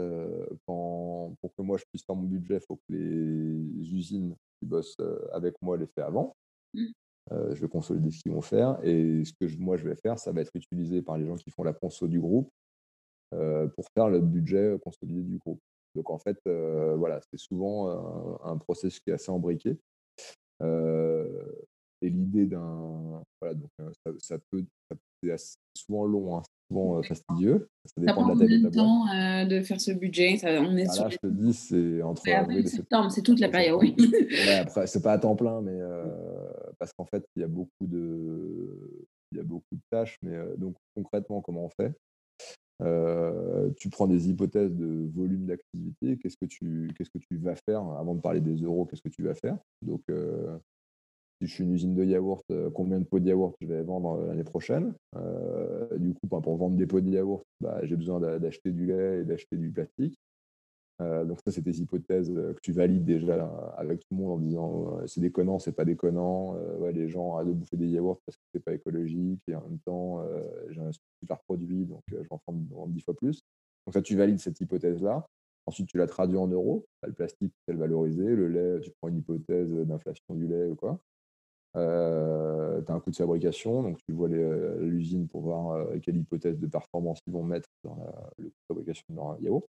Speaker 2: pour que moi, je puisse faire mon budget, il faut que les usines qui bossent avec moi les fassent avant. Mmh. je vais consolider ce qu'ils vont faire. Et ce que moi, je vais faire, ça va être utilisé par les gens qui font la conso du groupe pour faire le budget consolidé du groupe. Donc, en fait, voilà, c'est souvent un, processus qui est assez embriqué. Et l'idée d'un. Voilà, donc ça, peut. c'est souvent long, hein, souvent fastidieux.
Speaker 1: Ça dépend de la taille de ta temps euh, de faire ce budget ça, on est
Speaker 2: ah, Là, je te dis, c'est entre avril
Speaker 1: et septembre. C'est toute la période, oui. <laughs>
Speaker 2: ouais, après, c'est pas à temps plein, mais parce qu'en fait, il y a beaucoup de. Il y a beaucoup de tâches, mais donc concrètement, comment on fait? Tu prends des hypothèses de volume d'activité. Qu'est-ce que tu qu'est-ce que tu vas faire avant de parler des euros Qu'est-ce que tu vas faire? Donc si je suis une usine de yaourt, euh, combien de pots de yaourt je vais vendre euh, l'année prochaine? Euh, du coup, pour vendre des pots de yaourt, bah, j'ai besoin d'acheter du lait et d'acheter du plastique. donc ça, c'est des hypothèses que tu valides déjà avec tout le monde en disant c'est déconnant, c'est pas déconnant, les gens arrêtent de bouffer des yaourts parce que c'est pas écologique et en même temps j'ai un super produit donc je vais en vendre dix fois plus. Donc ça, tu valides cette hypothèse-là. Ensuite, tu la traduis en euros. Le plastique, c'est valorisé. Le lait, tu prends une hypothèse d'inflation du lait ou quoi. Euh, tu as un coût de fabrication, donc tu vois euh, l'usine pour voir euh, quelle hypothèse de performance ils vont mettre dans le coût de fabrication de leur yaourt.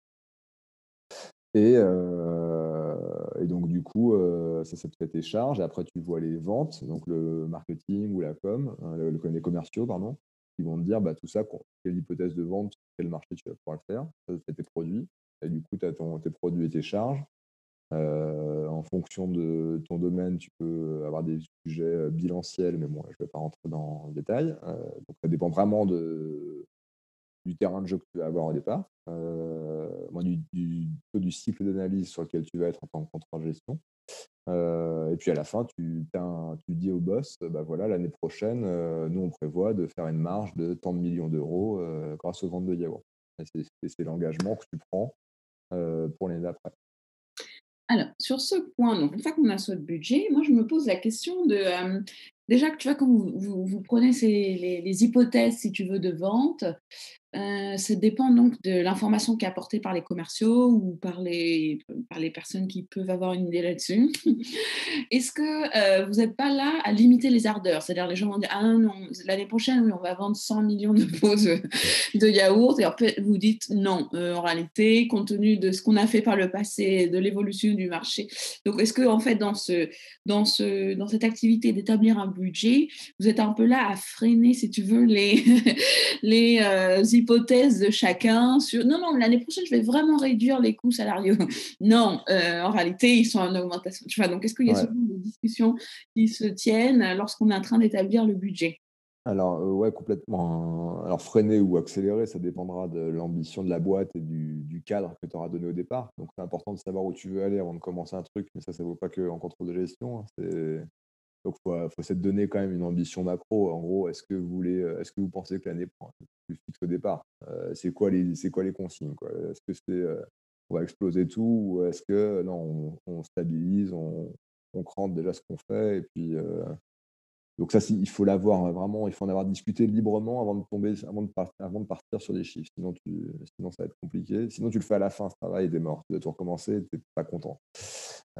Speaker 2: Et, et, donc, du coup, ça, ça fait tes charges. Après, tu vois les ventes, donc le marketing ou la com, hein, le, les commerciaux, pardon, qui vont te dire bah, tout ça, quelle hypothèse de vente, quel marché tu vas pouvoir le faire. Ça, fait tes produits. Et du coup, tu as tes produits et tes charges. Euh, en fonction de ton domaine, tu peux avoir des sujets euh, bilanciels, mais bon, je ne vais pas rentrer dans le détail. Euh, donc, ça dépend vraiment de, du terrain de jeu que tu vas avoir au départ, du, cycle d'analyse sur lequel tu vas être en tant que contrôle gestion. et puis à la fin, tu, tu dis au boss, bah voilà, l'année prochaine, nous on prévoit de faire une marge de tant de millions d'euros grâce aux ventes de yaourt. C'est l'engagement que tu prends pour l'année d'après.
Speaker 1: Alors, sur ce point, donc une fois qu'on a ce budget, moi je me pose la question de déjà que tu vois quand vous, prenez les, les, hypothèses si tu veux de vente, euh, ça dépend donc de l'information qui est apportée par les commerciaux ou par les, par les personnes qui peuvent avoir une idée là-dessus. <laughs> Est-ce que euh, vous n'êtes pas là à limiter les ardeurs? C'est-à-dire les gens vont dire Ah non, l'année prochaine, oui, on va vendre 100 millions de poses de yaourt. Et après, vous dites non, euh, en réalité, compte tenu de ce qu'on a fait par le passé, de l'évolution du marché. Donc, est-ce que, en fait, dans, ce, dans, ce, dans cette activité d'établir un budget, vous êtes un peu là à freiner, si tu veux, les, <laughs> les hypothèses de chacun sur non, non, l'année prochaine, je vais vraiment réduire les coûts salariaux. <laughs> non, euh, en réalité, ils sont en augmentation. Tu vois, donc, est-ce qu'il y a souvent des discussions qui se tiennent lorsqu'on est en train d'établir le budget?
Speaker 2: Alors, euh, ouais, complètement. Alors, freiner ou accélérer, ça dépendra de l'ambition de la boîte et du, cadre que tu auras donné au départ. Donc, c'est important de savoir où tu veux aller avant de commencer un truc, mais ça, ça ne vaut pas que en contrôle de gestion. Hein. Donc, il faut, faut se donner quand même une ambition macro. En gros, est-ce que vous voulez, est-ce que vous pensez que l'année plus fixe au départ? Euh, C'est quoi les, consignes Est-ce que c'est, euh, on va exploser tout ou est-ce que non, on, stabilise, on, crante déjà ce qu'on fait et puis euh, donc ça, il faut l'avoir vraiment, il faut en avoir discuté librement avant de tomber, avant de, partir, sur des chiffres. Sinon, sinon, ça va être compliqué. Sinon, tu le fais à la fin, ce travail, est mort. Tu dois tout recommencer, tu n'es pas content.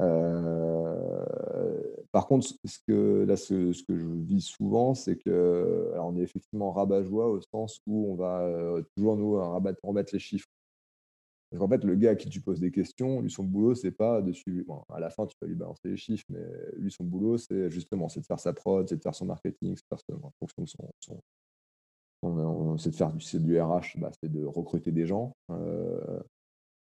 Speaker 2: Euh, par contre, ce que, là, ce, que je vis souvent, c'est que, alors on est effectivement rabat-joie au sens où on va euh, toujours nous rabattre, remettre les chiffres parce qu'en fait, le gars à qui tu poses des questions, lui, son boulot, c'est pas de suivre. À la fin, tu vas lui balancer les chiffres, mais lui, son boulot, c'est justement de faire sa prod, c'est de faire son marketing, c'est de son. c'est de faire du, du RH, bah, c'est de recruter des gens. Euh,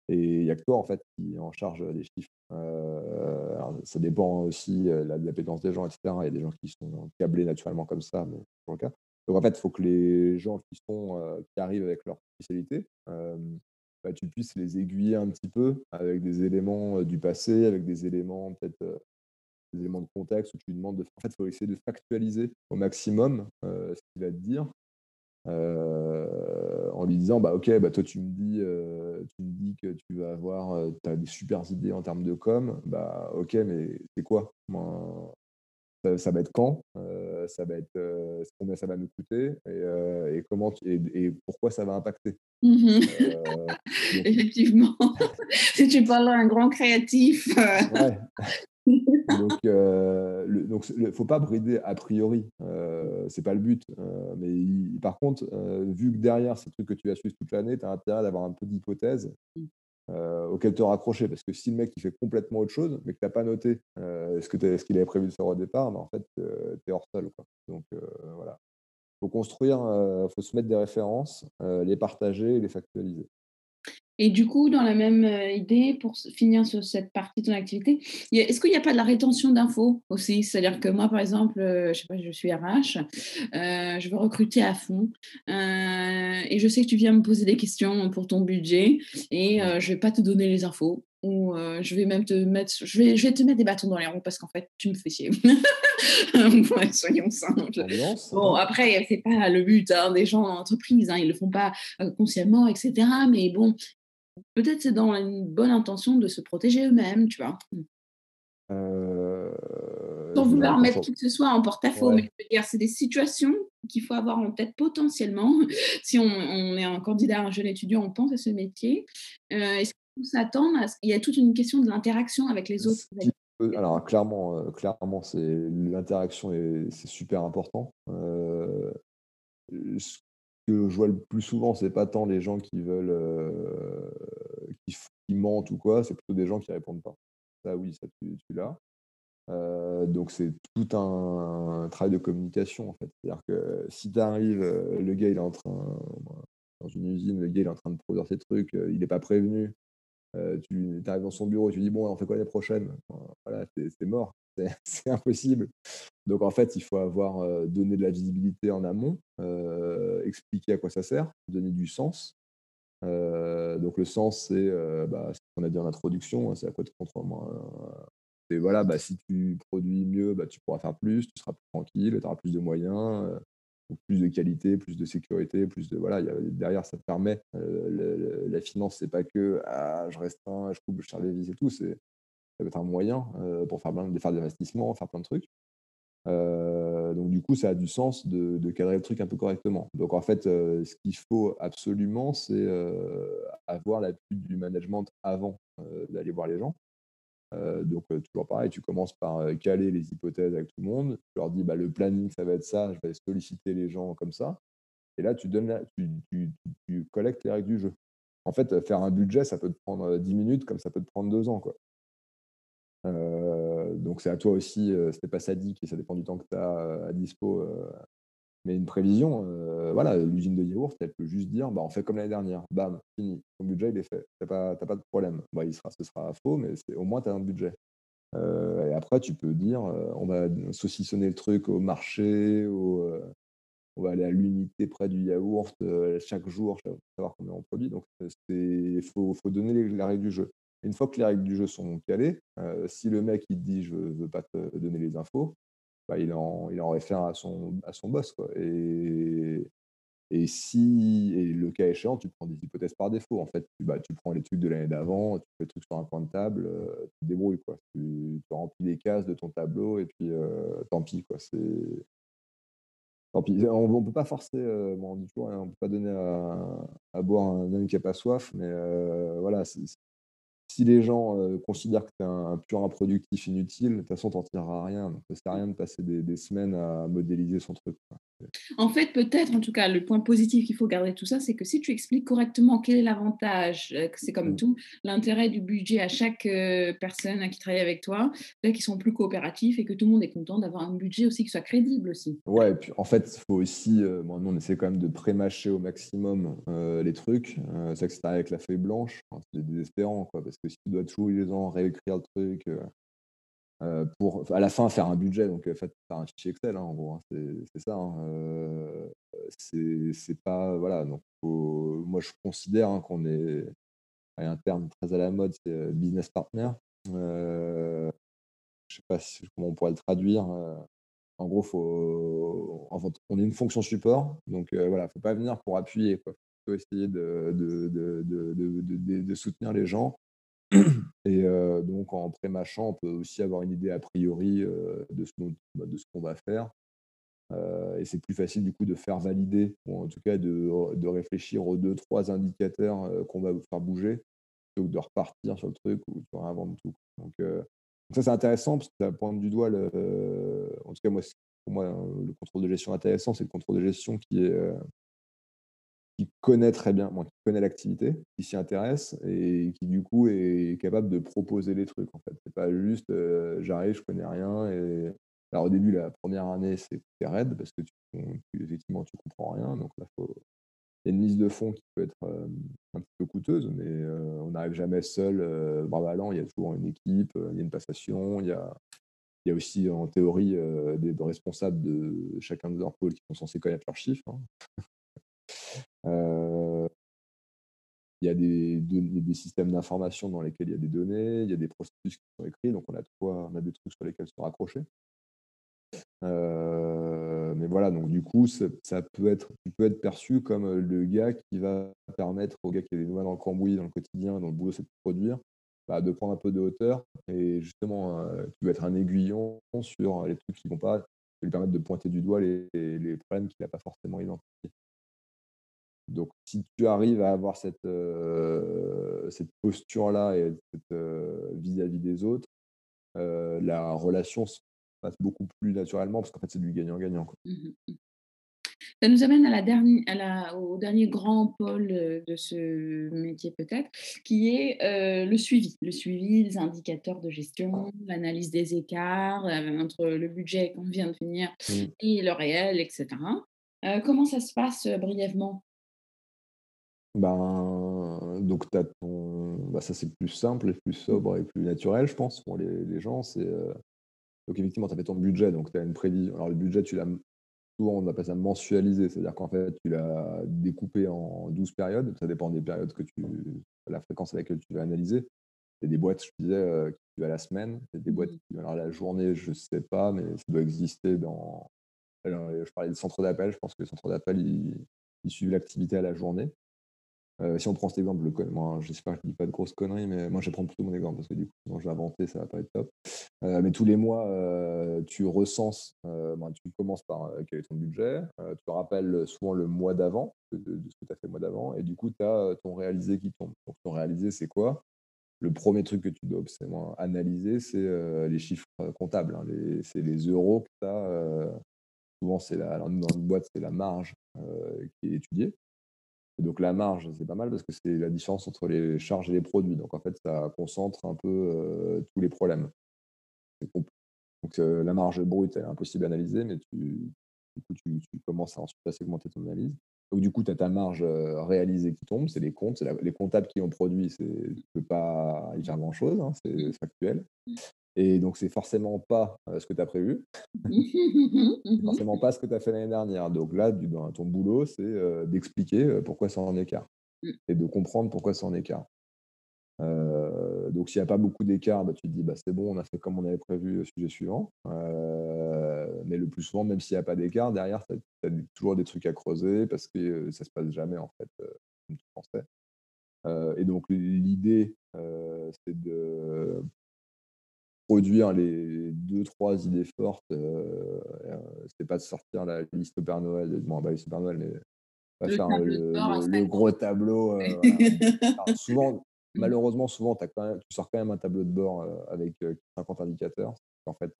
Speaker 2: et il n'y a que toi, en fait, qui en charge des chiffres. Euh, ça dépend aussi euh, de la, des gens, etc. Il y a des gens qui sont câblés naturellement comme ça, mais c'est le cas. Donc, en fait, il faut que les gens qui, sont, qui arrivent avec leur spécialité, bah, tu puisses les aiguiller un petit peu avec des éléments du passé, avec des éléments peut-être des éléments de contexte où tu lui demandes de. En fait, il faut essayer de factualiser au maximum ce qu'il va te dire. En lui disant bah ok bah toi tu me dis tu me dis que tu vas avoir as des super idées en termes de com. Bah ok mais c'est quoi? Moi, ça, va être quand? Ça va être combien ça va nous coûter? Et, comment et, pourquoi ça va impacter?
Speaker 1: Mmh <laughs> effectivement. <laughs> Si tu parles à un grand créatif
Speaker 2: ouais. <laughs> donc il donc ne faut pas brider a priori c'est pas le but mais par contre vu que derrière c'est truc que tu as suivi toute l'année tu as intérêt d'avoir un peu d'hypothèse mmh. Euh, auquel te raccrocher. Parce que si le mec il fait complètement autre chose, mais que tu n'as pas noté euh, ce qu'il avait prévu de faire au départ, bah, en fait, euh, tu es hors sol. Quoi. Donc voilà. Il faut construire, il faut se mettre des références, les partager et les factualiser.
Speaker 1: Et du coup, dans la même euh, idée, pour finir sur cette partie de ton activité, est-ce qu'il n'y a pas de la rétention d'infos aussi? C'est-à-dire que moi, par exemple, euh, je sais pas, je suis RH, euh, je veux recruter à fond, et je sais que tu viens me poser des questions pour ton budget, et je vais pas te donner les infos ou je vais même te mettre, je vais, je vais te mettre des bâtons dans les roues parce qu'en fait, tu me fais chier. <laughs> soyons simples. Bon, après, c'est pas le but hein, des gens en entreprise, hein, ils le font pas consciemment, etc. Mais bon, peut-être c'est dans une bonne intention de se protéger eux-mêmes, tu vois. Euh, Sans vouloir mettre qui que ce soit en porte-à-faux, mais je veux dire, c'est des situations qu'il faut avoir en tête potentiellement. <laughs> si on, est un candidat, un jeune étudiant, on pense à ce métier. Euh, est-ce qu'il faut s'attendre à qu'il y a toute une question de l'interaction avec les autres?
Speaker 2: Alors clairement, euh, clairement, c'est l'interaction c'est super important. Euh, que je vois le plus souvent, c'est pas tant les gens qui veulent, euh, qui, mentent ou quoi, c'est plutôt des gens qui répondent pas. Ça, oui, ça, tu, l'as. Euh, donc, c'est tout un, travail de communication, en fait. C'est-à-dire que si tu arrives, euh, le gars, il est en train, dans une usine, le gars, il est en train de produire ses trucs, il n'est pas prévenu. tu arrives dans son bureau et tu dis, bon, on fait quoi l'année prochaine Voilà, c'est mort, <laughs> c'est impossible. Donc en fait, il faut avoir donné de la visibilité en amont, expliquer à quoi ça sert, donner du sens. donc le sens, c'est bah, ce qu'on a dit en introduction, hein, c'est à quoi tu contrôles. Et voilà, bah, si tu produis mieux, bah, tu pourras faire plus, tu seras plus tranquille, tu auras plus de moyens, plus de qualité, plus de sécurité, plus de voilà. derrière, ça te permet. la finance, c'est pas que ah, je restreins, je coupe, je vis et tout. C'est ça peut être un moyen pour faire, plein, faire des investissements, faire plein de trucs. Donc du coup, ça a du sens de, de, cadrer le truc un peu correctement. Donc en fait, ce qu'il faut absolument, c'est avoir l'appui du management avant d'aller voir les gens. donc toujours pareil, tu commences par caler les hypothèses avec tout le monde. Tu leur dis bah, le planning, ça va être ça, je vais solliciter les gens comme ça. Et là, tu, donnes tu, collectes les règles du jeu. En fait, faire un budget, ça peut te prendre 10 minutes comme ça peut te prendre deux ans. Quoi. Donc c'est à toi aussi, c'était pas sadique et ça dépend du temps que tu as à dispo. mais une prévision, voilà, l'usine de yaourt, elle peut juste dire bah, on fait comme l'année dernière, bam, fini, ton budget il est fait, tu n'as pas, pas, de problème. Bah, il sera, ce sera faux, mais au moins tu as un budget. et après, tu peux dire on va saucissonner le truc au marché, on va aller à l'unité près du yaourt chaque jour, savoir combien on produit. Donc, il faut, donner les, la règle du jeu. Une fois que les règles du jeu sont calées, si le mec il te dit je ne veux pas te donner les infos, bah, il, en, il en réfère à son, à son boss. Quoi. Et, et si, et le cas échéant, tu prends des hypothèses par défaut. En fait, tu, bah, tu prends les trucs de l'année d'avant, tu fais le truc sur un coin de table, tu te débrouilles. Quoi. Tu, remplis les cases de ton tableau et puis tant pis. Quoi. C'est, on ne peut pas forcer, euh, on dit hein, on ne peut pas donner à, boire un homme qui n'a pas soif, mais euh, voilà, si les gens euh, considèrent que tu es un, pur improductif inutile, de toute façon, tu n'en tireras rien. Donc, ça ne sert à rien de passer des, semaines à modéliser son truc.
Speaker 1: En fait, peut-être, en tout cas, le point positif qu'il faut garder de tout ça, c'est que si tu expliques correctement quel est l'avantage, euh, c'est comme mmh. tout, l'intérêt du budget à chaque euh, personne qui travaille avec toi, qu'ils sont plus coopératifs et que tout le monde est content d'avoir un budget aussi qui soit crédible aussi.
Speaker 2: Ouais, et puis en fait, il faut aussi, euh, nous on essaie quand même de pré-mâcher au maximum les trucs. c'est ça que c'est avec la feuille blanche, c'est désespérant, quoi, parce que si tu dois tous les ans réécrire le truc, euh, pour à la fin faire un budget. Donc, faites faire un fichier Excel, hein, en gros, hein, c'est ça. Hein, euh, c'est pas. Voilà, donc moi je considère qu'on est. A un terme très à la mode, c'est euh, business partner. je sais pas comment on pourrait le traduire. en gros, faut, on est une fonction support, donc voilà, faut pas venir pour appuyer. Il faut essayer de, soutenir les gens <clears throat> et donc, en pré-machant, on peut aussi avoir une idée a priori de ce, bah, de ce qu'on va faire. et c'est plus facile du coup de faire valider, ou en tout cas de, de réfléchir aux deux, trois indicateurs qu'on va faire bouger, plutôt que de repartir sur le truc ou tu réinventes tout. Donc, ça c'est intéressant parce que ça pointe du doigt, le, en tout cas moi, pour moi, le contrôle de gestion intéressant, c'est le contrôle de gestion qui est, connaît très bien, moi, qui connaît l'activité, qui s'y intéresse et qui du coup est capable de proposer des trucs en fait. C'est pas juste euh, j'arrive, je connais rien et alors au début la première année c'est raide parce que tu, effectivement tu comprends rien donc là il y a une mise de fonds qui peut être euh, un petit peu coûteuse mais euh, on n'arrive jamais seul bras il y a toujours une équipe, il y a une passation, il y a il y a aussi en théorie des, responsables de chacun de leurs pôles qui sont censés connaître leurs chiffres. Hein. Euh, il y a des, systèmes d'information dans lesquels il y a des données, il y a des processus qui sont écrits, donc on a, on a des trucs sur lesquels se raccrocher. Euh, mais voilà, donc du coup, ça, peut être, tu être perçu comme euh, le gars qui va permettre au gars qui a des noix dans le cambouis, dans le quotidien, dont le boulot c'est de produire, bah, de prendre un peu de hauteur et justement, tu vas être un aiguillon sur les trucs qui vont pas, lui permettre de pointer du doigt les, les problèmes qu'il n'a pas forcément identifiés. Donc, si tu arrives à avoir cette, euh, cette posture-là et euh, vis-à-vis des autres, euh, la relation se passe beaucoup plus naturellement parce qu'en fait, c'est du gagnant-gagnant. Mmh
Speaker 1: mmh. Ça nous amène à la dernière, à la, au dernier grand pôle de ce métier peut-être, qui est le suivi. Le suivi des indicateurs de gestion, l'analyse des écarts entre le budget qu'on vient de finir mmh. et le réel, etc. comment ça se passe brièvement?
Speaker 2: Ben, donc tu ton bah, ça, c'est plus simple et plus sobre et plus naturel, je pense, pour les les gens. C'est, euh, donc effectivement, tu as fait ton budget, donc tu as une prévision. Alors le budget, tu l'as souvent, on appelle ça mensualisé, c'est-à-dire qu'en fait, tu l'as découpé en 12 périodes. Ça dépend des périodes que tu la fréquence à laquelle tu vas analyser. Il y a des boîtes, je disais, euh, qui à la semaine. Il y a des boîtes mmh. qui alors la journée, je sais pas, mais ça doit exister dans je parlais de centre d'appel, je pense que le centre d'appel, ils ils suivent l'activité à la journée. Euh, si on prend cet exemple, moi, j'espère qu'il ne dit pas de grosses conneries, mais moi, je vais prendre plutôt mon exemple parce que du coup, je vais inventer, ça va pas être top. Euh, mais tous les mois, euh, tu recenses, ben, tu commences par quel est ton budget, tu rappelles souvent le mois d'avant, de, ce que tu as fait le mois d'avant, et du coup, tu as ton réalisé qui tombe. Donc, ton réalisé, c'est quoi? Le premier truc que tu dois analyser, c'est les chiffres comptables. Hein. c'est les euros que tu as. souvent, c'est dans une boîte, c'est la marge qui est étudiée. Et donc la marge, c'est pas mal parce que c'est la différence entre les charges et les produits. Donc en fait, ça concentre un peu euh, tous les problèmes. Donc euh, la marge brute, elle est impossible à analyser, mais tu, du coup, tu, commences à ensuite à segmenter ton analyse. Donc du coup, tu as ta marge euh, réalisée qui tombe, c'est les comptes, c'est les comptables qui ont produit, tu ne peux pas y faire grand-chose, hein, c'est factuel. Et donc, c'est forcément pas ce que tu as prévu. <laughs> forcément pas ce que tu as fait l'année dernière. Donc là, ben, ton boulot, c'est d'expliquer pourquoi c'est en écart mmh. et de comprendre pourquoi c'est en écart. donc, s'il n'y a pas beaucoup d'écart, bah, tu te dis bah, c'est bon, on a fait comme on avait prévu, sujet suivant. mais le plus souvent, même s'il n'y a pas d'écart, derrière, tu as, toujours des trucs à creuser parce que ça ne se passe jamais, en fait, comme tu pensais. et donc, l'idée, c'est de produire les deux, trois idées fortes. Euh, euh, c'est pas de sortir la liste au Père Noël, bon, bah, liste Père Noël, mais pas faire le, gros tableau. Euh, <laughs> souvent, malheureusement, souvent, as quand même, tu sors quand même un tableau de bord avec 50 indicateurs. En fait,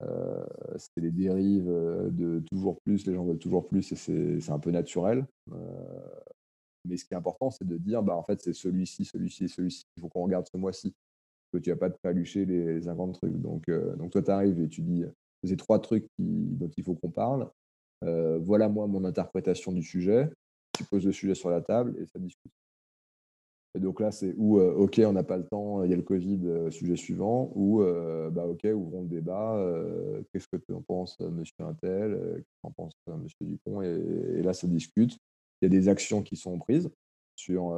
Speaker 2: c'est les dérives de toujours plus, les gens veulent toujours plus et c'est un peu naturel. mais ce qui est important, c'est de dire, bah, en fait, c'est celui-ci, celui-ci, celui-ci. Il faut qu'on regarde ce mois-ci que tu vas pas te palucher les 50 trucs. Donc, euh, donc toi, tu arrives et tu dis, ces trois trucs dont il faut qu'on parle. Euh, voilà moi mon interprétation du sujet. Tu poses le sujet sur la table et ça discute. Et donc là, c'est euh, OK, on n'a pas le temps, il y a le Covid, sujet suivant, ou, bah, OK, ouvrons le débat, qu'est-ce que tu en penses, monsieur Intel, qu'est-ce que en penses, monsieur Dupont, et, là, ça discute. Il y a des actions qui sont prises sur,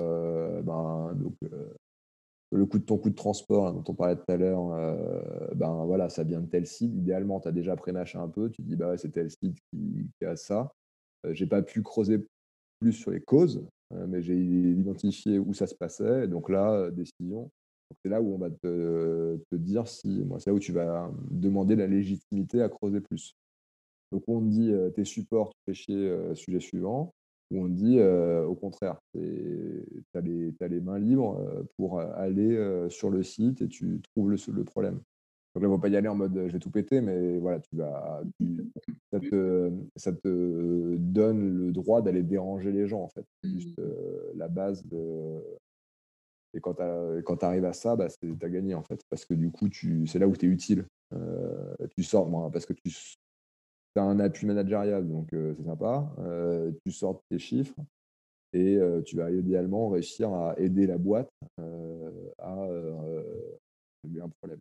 Speaker 2: ben, donc, le coût de ton coût de transport dont on parlait tout à l'heure, euh, ben voilà, ça vient de tel site. Idéalement, tu as déjà pré-mâché un peu, tu dis bah c'est tel site qui, a ça. Euh, j'ai pas pu creuser plus sur les causes, euh, mais j'ai identifié où ça se passait. donc là, décision. C'est là où on va te, te dire si, moi, c'est là où tu vas demander la légitimité à creuser plus. Donc on te dit tes supports, tu fais chier, sujet suivant où on dit au contraire, tu as, les mains libres pour aller sur le site et tu trouves le, le problème. Donc là, il ne faut pas y aller en mode je vais tout péter, mais voilà, tu vas, ça, te, ça, te, donne le droit d'aller déranger les gens, en fait. Juste mmh. la base de. Et quand tu arrives à ça, bah, tu as gagné, en fait. Parce que du coup, c'est là où tu es utile. tu sors, parce que tu, as un appui managérial, donc c'est sympa. tu sors tes chiffres et tu vas idéalement réussir à aider la boîte à régler un problème.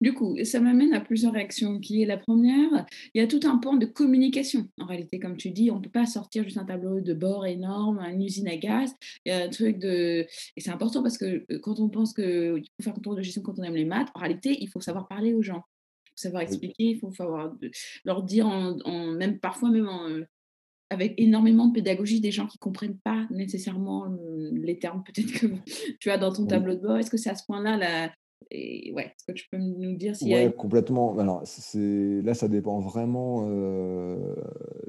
Speaker 1: Du coup, ça m'amène à plusieurs réactions. Qui est la première? Il y a tout un point de communication. En réalité, comme tu dis, on ne peut pas sortir juste un tableau de bord énorme, une usine à gaz. Il y a un truc de. Et c'est important parce que quand on pense qu'il faut faire un tour de gestion quand on aime les maths, en réalité, il faut savoir parler aux gens savoir expliquer, il faut savoir leur dire, en, même parfois même euh, avec énormément de pédagogie, des gens qui ne comprennent pas nécessairement les termes peut-être que <laughs> tu as dans ton tableau de bord. Est-ce que c'est à ce point-là la, et ouais, est-ce que tu peux nous dire si.
Speaker 2: Ouais, complètement. Alors, c'est... là, ça dépend vraiment euh,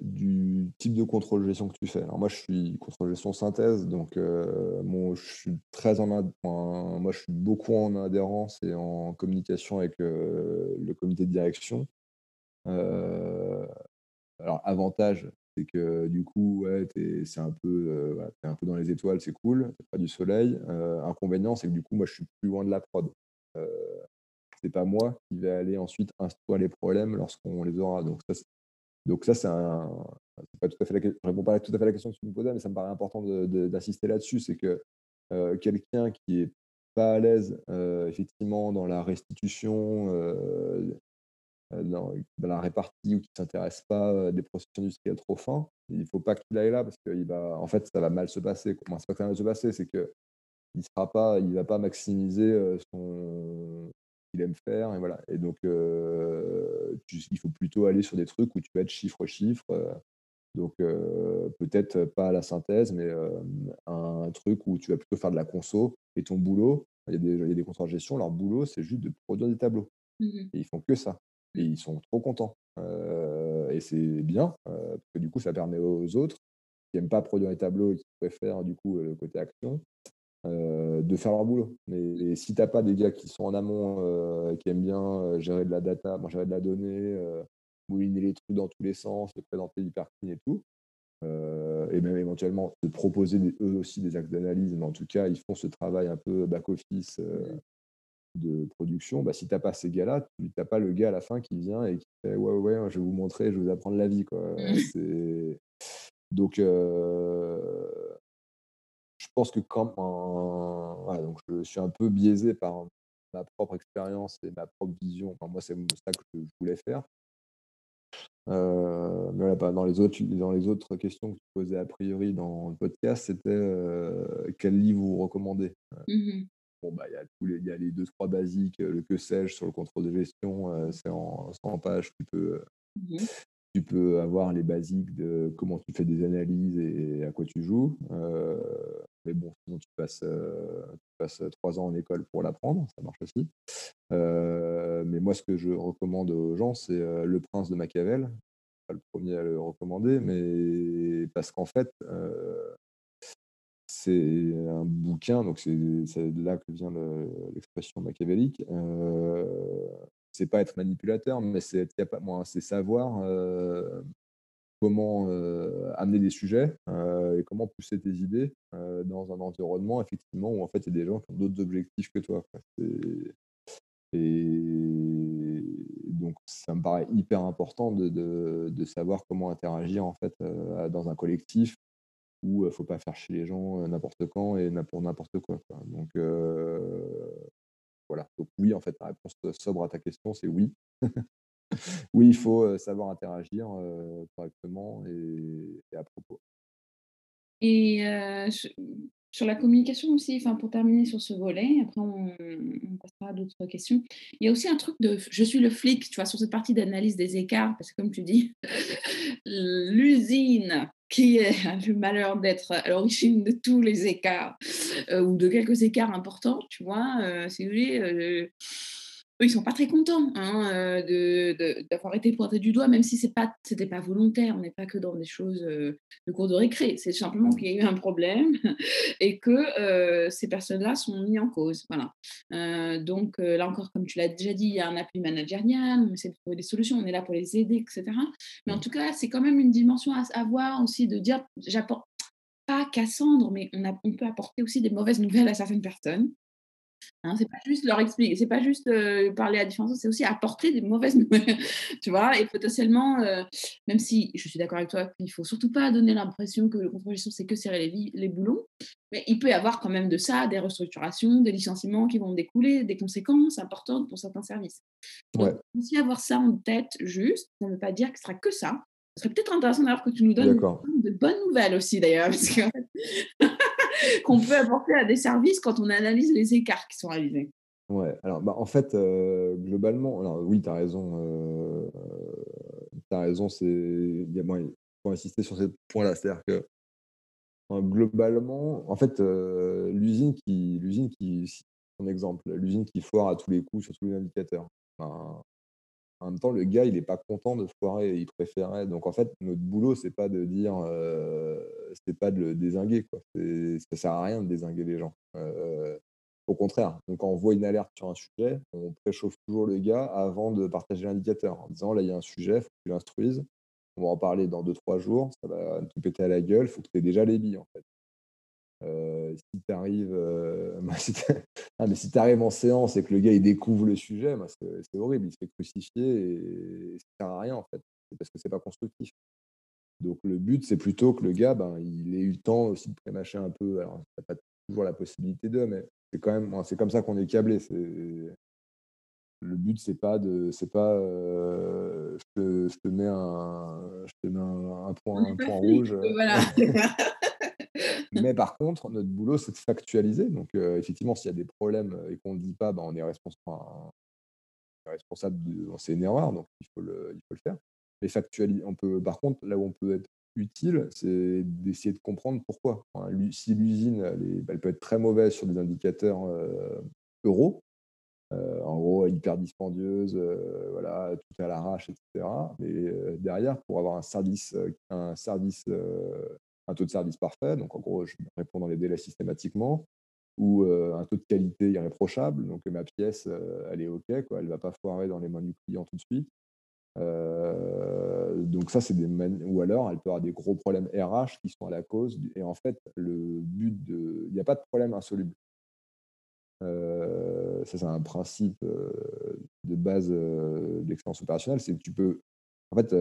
Speaker 2: du type de contrôle gestion que tu fais. Alors, moi, je suis contrôle gestion synthèse, donc euh, je suis très en. moi, je suis beaucoup en adhérence et en communication avec euh, le comité de direction. alors, avantage, c'est que du coup, ouais, c'est un peu, un peu dans les étoiles, c'est cool, c'est pas du soleil. inconvénient, c'est que du coup, moi, je suis plus loin de la prod. Euh, c'est pas moi qui vais aller ensuite instruire les problèmes lorsqu'on les aura. Donc ça, donc ça c'est un. Pas tout à fait je réponds pas tout à fait à la question que tu me posais, mais ça me paraît important d'insister là-dessus. C'est que euh, quelqu'un qui est pas à l'aise euh, effectivement dans la restitution, dans, la répartie ou qui ne s'intéresse pas à des processus industriels trop fins, il ne faut pas qu'il aille là parce que en fait, ça va mal se passer. Comment c'est pas que ça va mal se passer, c'est que il sera pas, il va pas maximiser son qu'il aime faire et voilà. Et donc il faut plutôt aller sur des trucs où tu vas être chiffre chiffre Donc, peut-être pas à la synthèse, mais un truc où tu vas plutôt faire de la conso et ton boulot, il y a des il y a des contrôleurs de gestion, leur boulot, c'est juste de produire des tableaux
Speaker 1: Mmh
Speaker 2: et ils font que ça et
Speaker 1: Mmh.
Speaker 2: ils sont trop contents, et c'est bien, parce que du coup, ça permet aux autres qui aiment pas produire les tableaux et qui préfèrent du coup, le côté action, heu, de faire leur boulot. Mais si tu as pas des gars qui sont en amont, heu, qui aiment bien, heu, gérer de la data, bon gérer de la donnée, mouliner les trucs dans tous les sens, présenter hyper clean et tout, et même éventuellement de proposer des eux aussi des axes d'analyse, mais en tout cas, ils font ce travail un peu back office, heu,
Speaker 1: Mmh
Speaker 2: de production. Bah, si tu as pas ces gars-là, tu tu as pas le gars à la fin qui vient et qui fait: «Ouais, ouais, ouais, je vais vous montrer, je vais vous apprendre la vie», quoi. <laughs> Donc je pense que quand voilà, donc je suis un peu biaisé par ma propre expérience et ma propre vision. Enfin, moi, c'est ça que je voulais faire. Heu, mais voilà, bah, dans les autres dans les autres questions que tu posais a priori dans le podcast, c'était, heu, quel livre vous recommandez?
Speaker 1: Mmh
Speaker 2: Bon, bah, il y a tous les y a les deux trois basiques, heu, le que sais-je sur le contrôle de gestion, c'est en 100 pages, tu peux,
Speaker 1: Mmh
Speaker 2: tu peux avoir les basiques de comment tu fais des analyses et à quoi tu joues, mais bon, sinon tu passes, tu passes, 3 ans en école pour l'apprendre, ça marche aussi. Heu, mais moi, ce que je recommande aux gens, c'est, Le Prince de Machiavel. Pas le premier à le recommander, mais parce qu'en fait, c'est un bouquin, donc c'est de là que vient le l'expression machiavélique. Heu, c'est pas être manipulateur, mais c'est savoir, comment, heu, amener des sujets, heu et comment pousser tes idées, heu, dans un environnement effectivement où en fait, il y a des gens qui ont d'autres objectifs que toi, et donc ça me paraît hyper important de de savoir comment interagir en fait, dans un collectif où, il faut pas faire chier les gens, n'importe quand et pour n'importe quoi. Donc voilà. Oui, en fait, la réponse, sobre à ta question, c'est oui. <laughs> <laughs> Oui, il faut, savoir interagir, correctement et à propos.
Speaker 1: Et sur la communication aussi, enfin pour terminer sur ce volet, après on passera à d'autres questions. Il y a aussi un truc de je suis le flic, tu vois? Sur cette partie d'analyse des écarts, parce que comme tu dis, <laughs> l'usine qui a le malheur d'être à l'origine de tous les écarts, ou de quelques écarts importants, tu vois? Vous voulez, heu, eux, ils sont pas très contents, hein, de d'avoir été pointés du doigt, même si c'est pas c'était pas volontaire. On n'est pas que dans des choses, heu, de cours de récré. C'est simplement qu'il y a eu un problème <laughs> et que, heu, ces personnes-là sont mis en cause, voilà. Donc là encore, comme tu l'as déjà dit, il y a un appui managérial, on essaie de trouver des solutions, on est là pour les aider et cetera. Mais en
Speaker 2: Mmh.
Speaker 1: tout cas, c'est quand même une dimension à avoir aussi de dire: «J'apporte pas Cassandre, mais on a on peut apporter aussi des mauvaises nouvelles à certaines personnes». Hein, c'est pas juste leur expliquer c'est pas juste, heu, parler à différents c'est aussi apporter des mauvaises <laughs> nouvelles, tu vois? Et potentiellement, heu, même si je suis d'accord avec toi qu'il faut surtout pas donner l'impression que le contrôle gestion, c'est que serrer les boulons, mais il peut y avoir quand même de ça, des restructurations, des licenciements qui vont découler, des conséquences importantes pour certains services. Donc
Speaker 2: Ouais,
Speaker 1: aussi avoir ça en tête juste, ça ne veut pas dire que ce sera que ça. Ce serait peut-être intéressant d'ailleurs que tu nous donnes de bonnes nouvelles aussi d'ailleurs, parce <laughs> <laughs> qu'on peut apporter à des services quand on analyse les écarts qui sont réalisés.
Speaker 2: Ouais, alors, bah, en fait, heu, globalement alors oui, tu as raison, heu, tu as raison, c'est il y insister sur ces points-là. C'est-à-dire que, globalement, en fait, heu, l'usine qui l'usine qui exemple, l'usine qui foire à tous les coups sur tous les indicateurs. En même temps, le gars, il est pas content de foirer, il préférait donc en fait, notre boulot, c'est pas de dire, heu, c'est pas de le dézinguer, quoi. Ça sert à rien de dézinguer les gens. Heu, au contraire, donc quand on voit une alerte sur un sujet, on préchauffe toujours le gars avant de partager l'indicateur en disant: «Là, il y a un sujet, faut que tu l'instruises. On va en parler dans deux trois jours, ça va te péter à la gueule, faut que tu aies déjà les billes, en fait». Heu, si tu arrives, <laughs> moi si ah mais si en séance et que le gars il découvre le sujet, c'est horrible, il se fait crucifier et ça sert à rien en fait. Parce que c'est pas constructif. Donc le but, c'est plutôt que le gars, ben, il ait eu le temps aussi de prémâcher un peu. Alors tu pas toujours la possibilité de, mais c'est quand même c'est comme ça qu'on est câblé. Le but c'est pas de c'est pas, heu, je te je te mets un je te mets un un
Speaker 1: On
Speaker 2: point un point rouge,
Speaker 1: voilà. <laughs> <laughs>
Speaker 2: Mais par contre, notre boulot, c'est de factualiser. Donc, heu, effectivement, s'il y a des problèmes, et qu'on ne le dit pas, bah, on est respons enfin, on est responsable de c'est une erreur, donc il faut le il faut le faire. Mais factuali on peut par contre, là où on peut être utile, c'est d'essayer de comprendre pourquoi. si l'usine, elle, peut être très mauvaise sur des indicateurs euros, en gros, hyper dispendieuse, voilà, tout à l'arrache, etc. Mais derrière, pour avoir un service, un service, un taux de service parfait, donc en gros, je réponds dans les délais systématiquement, ou un taux de qualité irréprochable, donc ma pièce, elle est OK, quoi, elle ne va pas foirer dans les mains du client tout de suite. donc ça, c'est des ou alors elle peut avoir des gros problèmes RH qui sont à la cause. Et en fait, le but de, il n'y a pas de problème insoluble. ça, c'est un principe de base de l'expérience opérationnelle, c'est que tu peux, en fait,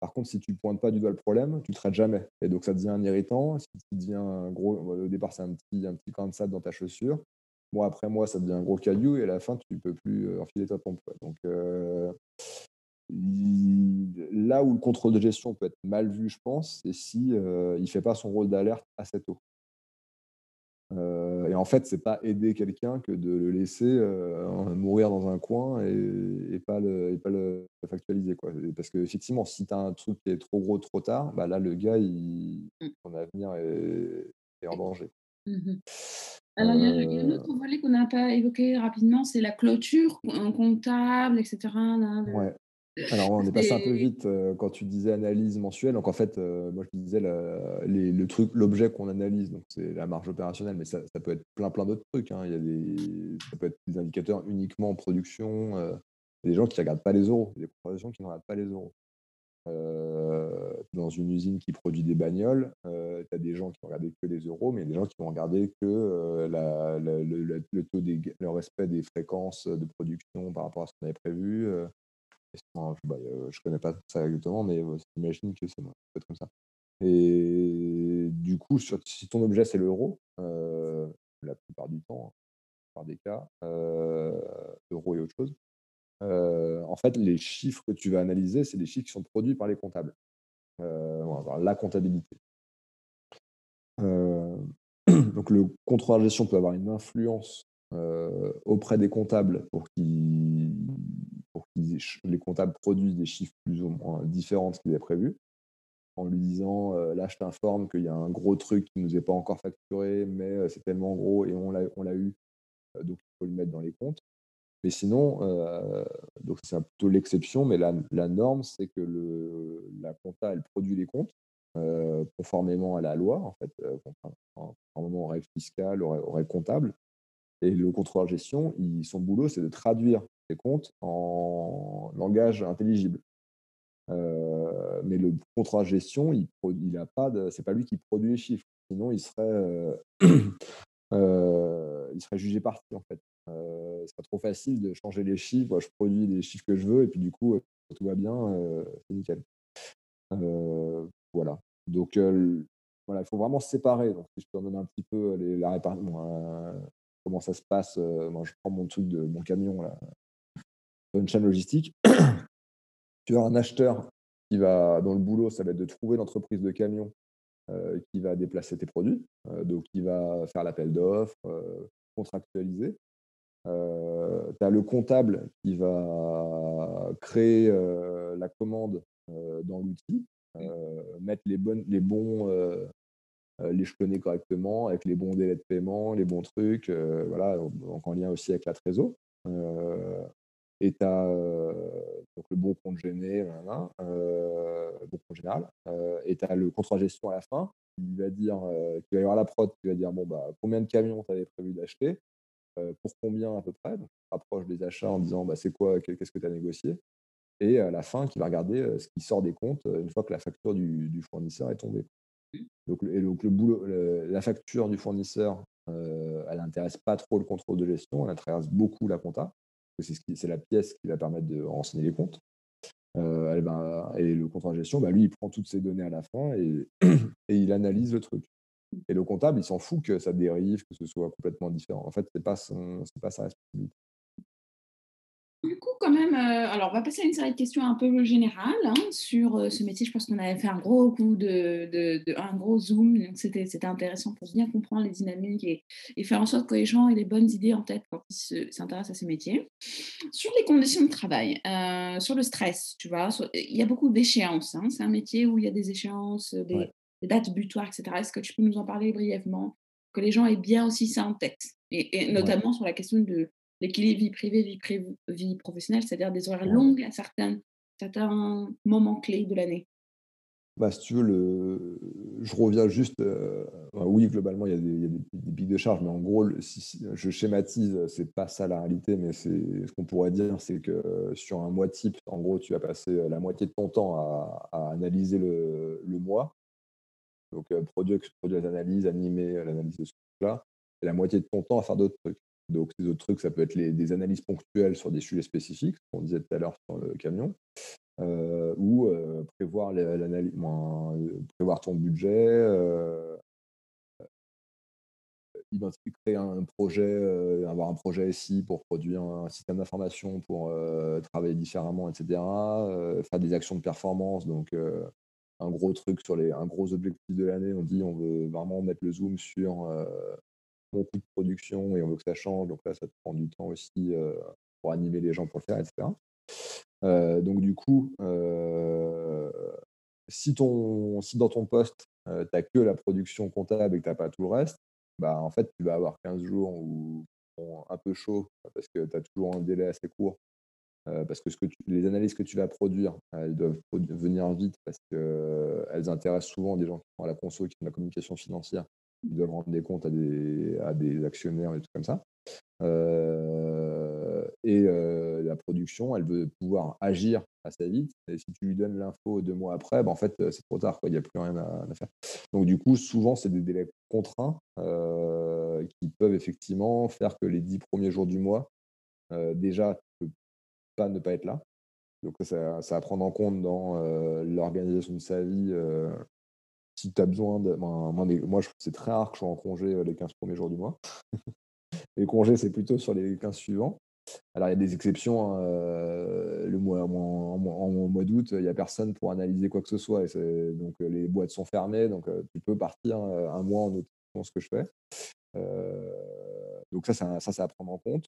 Speaker 2: par contre, si tu ne pointes pas du doigt le problème, tu ne traites jamais. Et donc, ça devient un irritant. Si tu gros, au départ, c'est un petit, un petit de sable dans ta chaussure. Moi, après moi, ça devient un gros caillou et à la fin, tu ne peux plus euh, enfiler ta pompe. Donc, euh, là où le contrôle de gestion peut être mal vu, je pense, c'est si euh, il ne fait pas son rôle d'alerte assez tôt et en fait, c'est pas aider quelqu'un que de le laisser mourir dans un coin et, pas le, et pas le factualiser. Quoi. Parce qu'effectivement, si tu as un truc qui est trop gros trop tard, bah là, le gars, il, mmh. son avenir est, en danger.
Speaker 1: Mmh Alors, il y, a un autre volet qu'on n'a pas évoqué rapidement, c'est la clôture comptable, etc.
Speaker 2: ouais. Alors, on est passé un peu vite quand tu disais analyse mensuelle. Donc, en fait, moi, je disais le truc, l'objet qu'on analyse, donc c'est la marge opérationnelle, mais ça, peut être plein, plein d'autres trucs. Hein. Il y a des, ça peut être des indicateurs uniquement en production. Il y a des gens qui ne regardent pas les euros, des productions qui ne regardent pas les euros. dans une usine qui produit des bagnoles, tu as des gens qui vont regarder que les euros, mais il y a des gens qui vont regarder que le, taux des, le respect des fréquences de production par rapport à ce qu'on avait prévu. Bah, je connais pas ça exactement, mais j'imagine que c'est peut être comme ça. Et du coup, si ton objet c'est l'euro, la plupart du temps, par des cas, euro et autre chose, en fait, les chiffres que tu vas analyser, c'est des chiffres qui sont produits par les comptables. on va voir la comptabilité. <clears throat> donc le contrôle de gestion peut avoir une influence auprès des comptables pour qu'ils les comptables produisent des chiffres plus ou moins différents de ce qu'ils avaient prévu, en lui disant là je t'informe qu'il y a un gros truc qui ne nous est pas encore facturé, mais c'est tellement gros et on l'a eu, donc il faut le mettre dans les comptes. Mais sinon, c'est plutôt l'exception, mais la, norme, c'est que le, la compta, elle produit les comptes conformément à la loi, en fait, conformément aux règles fiscales, aux règles comptables. Et le contrôleur gestion, il, son boulot, c'est de traduire les comptes en langage intelligible. Euh, mais le contrôleur gestion, il, il a pas de, c'est pas lui qui produit les chiffres. Sinon, il serait, euh, <clears throat> euh, il serait jugé parti en fait. C'est pas trop facile de changer les chiffres. je produis les chiffres que je veux et puis du coup tout va bien, c'est nickel. voilà. Donc voilà, il faut vraiment se séparer. Donc je te donne un petit peu les, la répartition comment ça se passe. Moi, je prends mon truc de mon camion là, une chaîne logistique. <clears throat> tu as un acheteur qui va, dans le boulot, ça va être de trouver l'entreprise de camion euh, qui va déplacer tes produits, euh, donc qui va faire l'appel d'offres, contractualiser. tu as le comptable qui va créer la commande dans l'outil, mettre les, bonnes, les bons euh, l'échelonner correctement avec les bons délais de paiement, les bons trucs, euh, voilà, donc en lien aussi avec la trésor. Euh, et tu as donc le bon compte gêné, bon compte général, et tu as le contrat gestion à la fin qui va dire, qui va y avoir la prod qui va dire bon bah combien de camions tu avais prévu d'acheter, pour combien à peu près, donc rapproche des achats en disant bah, c'est quoi, qu'est-ce que tu as négocié, et à la fin qui va regarder ce qui sort des comptes une fois que la facture du fournisseur est tombée. Donc, et donc le boulot, la facture du fournisseur, elle n'intéresse pas trop le contrôle de gestion, elle intéresse beaucoup la compta. C'est la pièce qui va permettre de renseigner les comptes. Euh, et le contrôle de gestion, bah, lui, il prend toutes ces données à la fin et, <clears throat> et il analyse le truc. Et le comptable, il s'en fout que ça dérive, que ce soit complètement différent. En fait, ce n'est pas, pas sa responsabilité.
Speaker 1: Du coup, quand même, euh, alors on va passer à une série de questions un peu générales hein, sur euh, ce métier. Je pense qu'on avait fait un gros coup de, de, un gros zoom, donc c'était, intéressant pour bien comprendre les dynamiques et, et, faire en sorte que les gens aient les bonnes idées en tête quand ils s'intéressent à ces métiers. Sur les conditions de travail, euh, sur le stress, tu vois, il y a beaucoup d'échéances. Hein. c'est un métier où il y a des échéances, des, dates butoirs, etc. Est-ce que tu peux nous en parler brièvement, que les gens aient bien aussi ça en tête, et, notamment sur la question de l'équilibre vie privée, vie, vie professionnelle, c'est-à-dire des horaires longues à certains, certains moments clés de l'année
Speaker 2: bah, si tu veux, le... je reviens juste. Euh, oui, globalement, il y a des, des, pics de charge, mais en gros, si, je schématise, c'est pas ça la réalité, mais c'est ce qu'on pourrait dire, c'est que sur un mois type, en gros, tu vas passer la moitié de ton temps à, analyser le, le, mois. Donc, euh, produire, produire les analyses, animer l'analyse de ce truc-là, et la moitié de ton temps à faire d'autres trucs. Donc, ces autres trucs, ça peut être des analyses ponctuelles sur des sujets spécifiques, qu'on disait tout à l'heure sur le camion, euh, ou euh, prévoir, prévoir ton budget, euh, identifier, créer un projet, avoir un projet SI pour produire un système d'information, pour travailler différemment, etc. faire des actions de performance, donc un gros truc sur les, un gros objectif de l'année, on dit on veut vraiment mettre le zoom sur mon coût de production et on veut que ça change. Donc là, ça te prend du temps aussi pour animer les gens pour le faire, etc. donc du coup, si, ton, si dans ton poste, tu n'as que la production comptable et que tu n'as pas tout le reste, bah, en fait, tu vas avoir 15 jours où un peu chaud parce que tu as toujours un délai assez court. parce que, les analyses que tu vas produire, elles doivent venir vite parce qu'elles intéressent souvent des gens qui font à la conso, qui font la communication financière ils doivent rendre des comptes à des, à des actionnaires et tout comme ça. Euh, et euh, la production, elle veut pouvoir agir assez vite. Et si tu lui donnes l'info deux mois après, ben en fait, c'est trop tard. Il n'y a plus rien à, faire. Donc, du coup, souvent, c'est des délais contraints euh, qui peuvent effectivement faire que les dix premiers jours du mois, déjà, tu peux pas ne pas être là. Donc, ça, ça à prendre en compte dans l'organisation de sa vie si tu as besoin de. moi, c'est très rare que je sois en congé euh, les 15 premiers jours du mois. <laughs> les congés, c'est plutôt sur les 15 suivants. Alors, il y a des exceptions. Hein, euh, le mois, en, mois d'août, il n'y a personne pour analyser quoi que ce soit. Donc, euh, les boîtes sont fermées. Donc, tu peux partir un mois en août. ce que je fais. donc, ça, ça, ça, c'est à prendre en compte.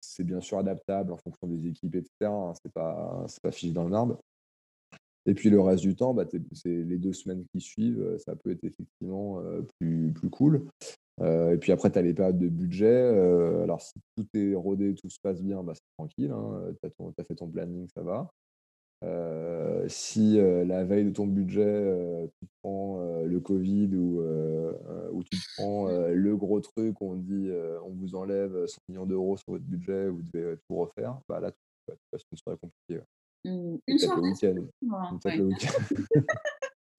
Speaker 2: C'est bien sûr adaptable en fonction des équipes, etc. Hein, c'est pas, pas fiché dans le marbre. Et puis le reste du temps, bah, c'est les deux semaines qui suivent, euh, ça peut être effectivement euh, plus, plus cool. Euh, et puis après, tu as les périodes de budget. alors, si tout est rodé, tout se passe bien, bah, c'est tranquille. Hein, tu as, fait ton planning, ça va. si la veille de ton budget, tu prends le Covid ou, ou tu prends le gros truc, on dit on vous enlève 100 millions d'euros sur votre budget, vous devez tout refaire, bah, là, tu passes une soirée compliquée.
Speaker 1: Mmh, une
Speaker 2: le week-end. Peut-être le week-end.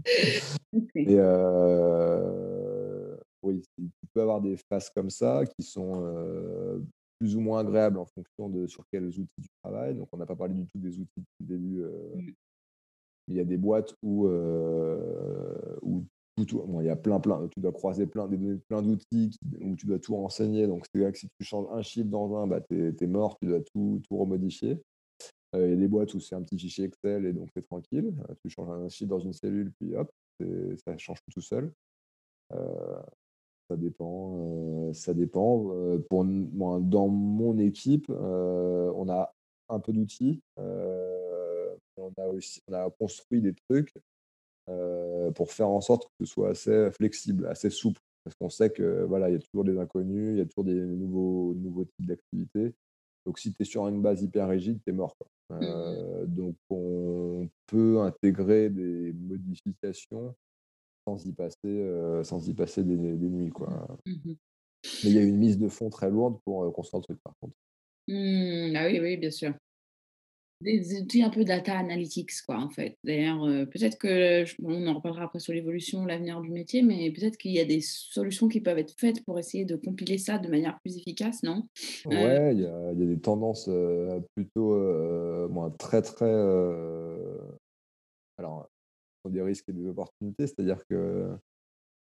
Speaker 2: <laughs> Et euh, oui, tu peux avoir des phases comme ça qui sont euh, plus ou moins agréables en fonction de sur quels outils tu travailles. Donc, on n'a pas parlé du tout des outils depuis le début. Euh, mmh. Il y a des boîtes où, où tout, bon, il y a plein, plein, tu dois croiser plein, plein d'outils où tu dois tout renseigner. Donc, c'est que si tu changes un chiffre dans un, bah, tu es, mort, tu dois tout, tout remodifier. Euh, il y a des boîtes où c'est un petit fichier Excel et donc c'est tranquille. Euh, tu changes un chiffre dans une cellule, puis hop, ça change tout seul. Euh, ça dépend. ça dépend. pour dans mon équipe, on a un peu d'outils. on a aussi on a construit des trucs pour faire en sorte que ce soit assez flexible, assez souple. Parce qu'on sait que voilà, il y a toujours des inconnus, il y a toujours des nouveaux, types d'activités. Donc, si tu es sur une base hyper rigide, tu es mort. Mmh euh, donc, on peut intégrer des modifications sans y passer, euh, sans y passer des, nuits. Quoi. Mmh Mais il y a une mise de fond très lourde pour euh, construire le truc, par contre.
Speaker 1: Mmh, ah oui, oui, bien sûr des outils un peu data analytics, quoi, en fait. D'ailleurs, euh, peut-être que, on en reparlera après sur l'évolution, l'avenir du métier, mais peut-être qu'il y a des solutions qui peuvent être faites pour essayer de compiler ça de manière plus efficace, non?
Speaker 2: Euh, Ouais, il y, a, des tendances euh, plutôt moi, très, très. alors, des risques et des opportunités, c'est-à-dire que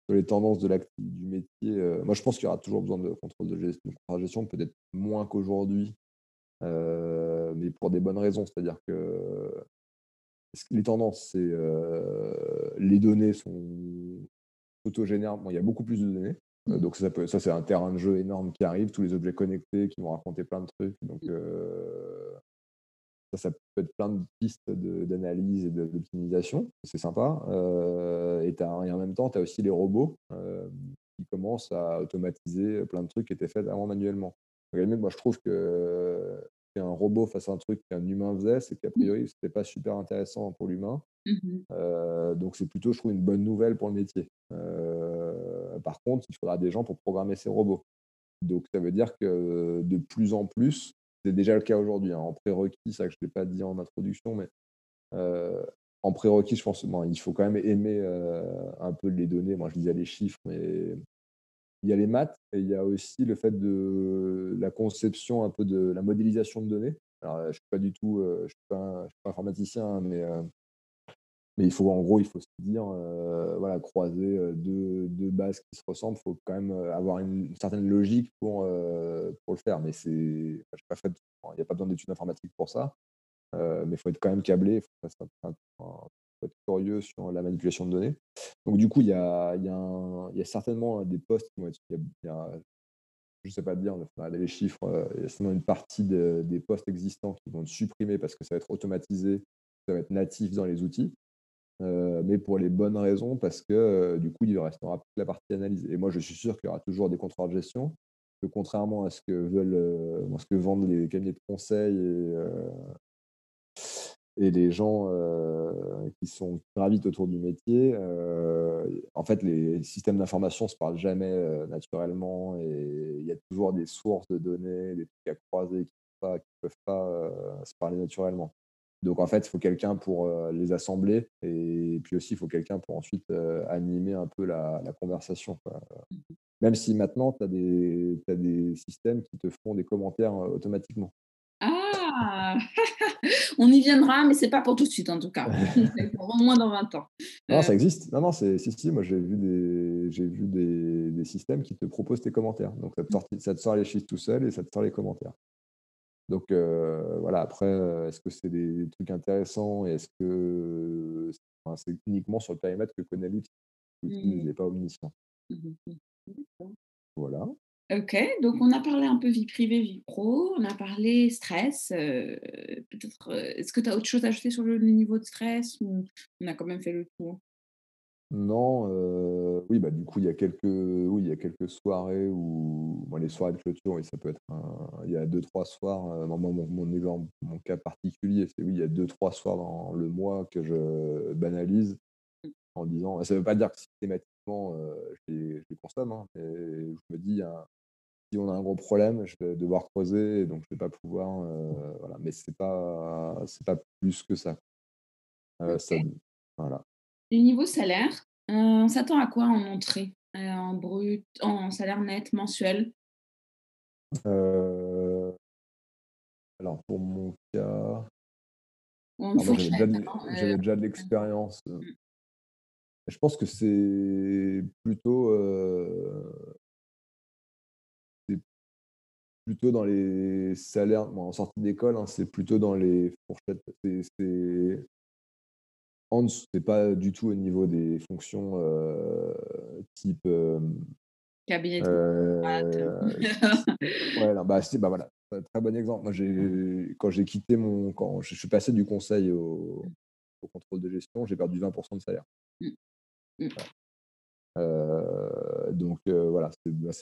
Speaker 2: sur les tendances de du métier, moi je pense qu'il y aura toujours besoin de contrôle de gestion peut-être moins qu'aujourd'hui, mais pour des bonnes raisons. C'est-à-dire que les tendances, c'est les données sont autogénères. Bon, il y a beaucoup plus de données. Mmh. donc ça, ça c'est un terrain de jeu énorme qui arrive, tous les objets connectés qui vont raconter plein de trucs. Donc ça, ça peut être plein de pistes d'analyse et d'optimisation. C'est sympa. et, en même temps, tu as aussi les robots qui commencent à automatiser plein de trucs qui étaient faits avant manuellement. Moi, je trouve que qu'un robot fasse un truc qu'un humain faisait, c'est qu'a mmh. priori, ce n'était pas super intéressant pour l'humain. Mmh donc, c'est plutôt, je trouve, une bonne nouvelle pour le métier. par contre, il faudra des gens pour programmer ces robots. Donc, ça veut dire que de plus en plus, c'est déjà le cas aujourd'hui. Hein, en prérequis, ça que je ne l'ai pas dit en introduction, mais en prérequis, je pense bon, il faut quand même aimer un peu les données. Moi, je disais les chiffres, mais il y a les maths et il y a aussi le fait de la conception un peu de la modélisation de données. Alors, je ne suis pas du tout, je suis pas, informaticien, hein, mais, mais il faut en gros, il faut se dire, voilà, croiser deux, deux, bases qui se ressemblent. Il faut quand même avoir une, certaine logique pour, pour le faire. Mais c'est, pas il n'y a pas besoin d'études informatiques pour ça. mais il faut être quand même câblé, il faut, être curieux sur la manipulation de données. Donc, du coup, il y a, a, a certainement des postes qui vont être. A, je ne sais pas dire, on va les chiffres, il y a certainement une partie des postes existants qui vont être supprimés parce que ça va être automatisé, ça va être natif dans les outils. mais pour les bonnes raisons, parce que du coup, il restera que la partie analyse. Et moi, je suis sûr qu'il y aura toujours des contrôleurs de gestion, que contrairement à ce que veulent, ce que vendent les cabinets de conseil et, et les gens qui sont gravitent autour du métier, en fait, les systèmes d'information ne se parlent jamais naturellement et il y a toujours des sources de données, des trucs à croiser qui ne peuvent pas se parler naturellement. Donc, en fait, il faut quelqu'un pour les assembler et puis aussi, il faut quelqu'un pour ensuite animer un peu la, conversation. Mmh même si maintenant, tu as, as, des systèmes qui te font des commentaires automatiquement.
Speaker 1: Ah <laughs> On y viendra, mais c'est pas pour tout de suite en tout cas. <laughs> pour au moins dans 20 ans.
Speaker 2: Non, ça euh, existe. Non, non, c'est si, si. Moi, j'ai vu des, j'ai vu des, des, systèmes qui te proposent tes commentaires. Donc, ça te, sort, ça te sort les chiffres tout seul et ça te sort les commentaires. Donc euh, voilà. Après, euh, est-ce que c'est des trucs intéressants et est-ce que c'est uniquement sur le périmètre que connaît l'outil L'outil n'est mmh. pas omniscient? Mmh voilà.
Speaker 1: Ok, donc on a parlé un peu vie privée, vie pro, on a parlé stress. Euh, peut-être, euh, est-ce que tu as autre chose à ajouter sur le, niveau de stress ou on a quand même fait le tour?
Speaker 2: Non, euh, oui, bah du coup il y a quelques, oui, il y a quelques soirées où, les soirées de clôture, oui, ça peut être, il y a deux trois soirs. mon, mon, cas particulier, c'est oui, il y a deux trois soirs dans le mois que je banalise en disant, ça ne veut pas dire que systématiquement je, les, consomme, hein, je me dis, si on a un gros problème, je vais devoir creuser, donc je ne vais pas pouvoir. Euh, voilà. Mais ce n'est pas, pas plus que ça.
Speaker 1: Euh, voilà. Et niveau salaire, euh, on s'attend à quoi en entrée En brut, en salaire net, mensuel?
Speaker 2: Alors, pour mon cas. J'avais déjà, de l'expérience. Mm. Je pense que c'est plutôt plutôt dans les salaires, en sortie d'école, hein, c'est plutôt dans les fourchettes. C'est en dessous, c'est pas du tout au niveau des fonctions euh, type. Euh,
Speaker 1: Cabinet euh, <laughs>
Speaker 2: ouais, bah, bah voilà, très bon exemple. Moi, j'ai, quand j'ai quitté mon. Quand je suis passé du conseil au, au contrôle de gestion, j'ai perdu 20% de salaire. Mmh. Mmh. donc voilà, c'est, bah,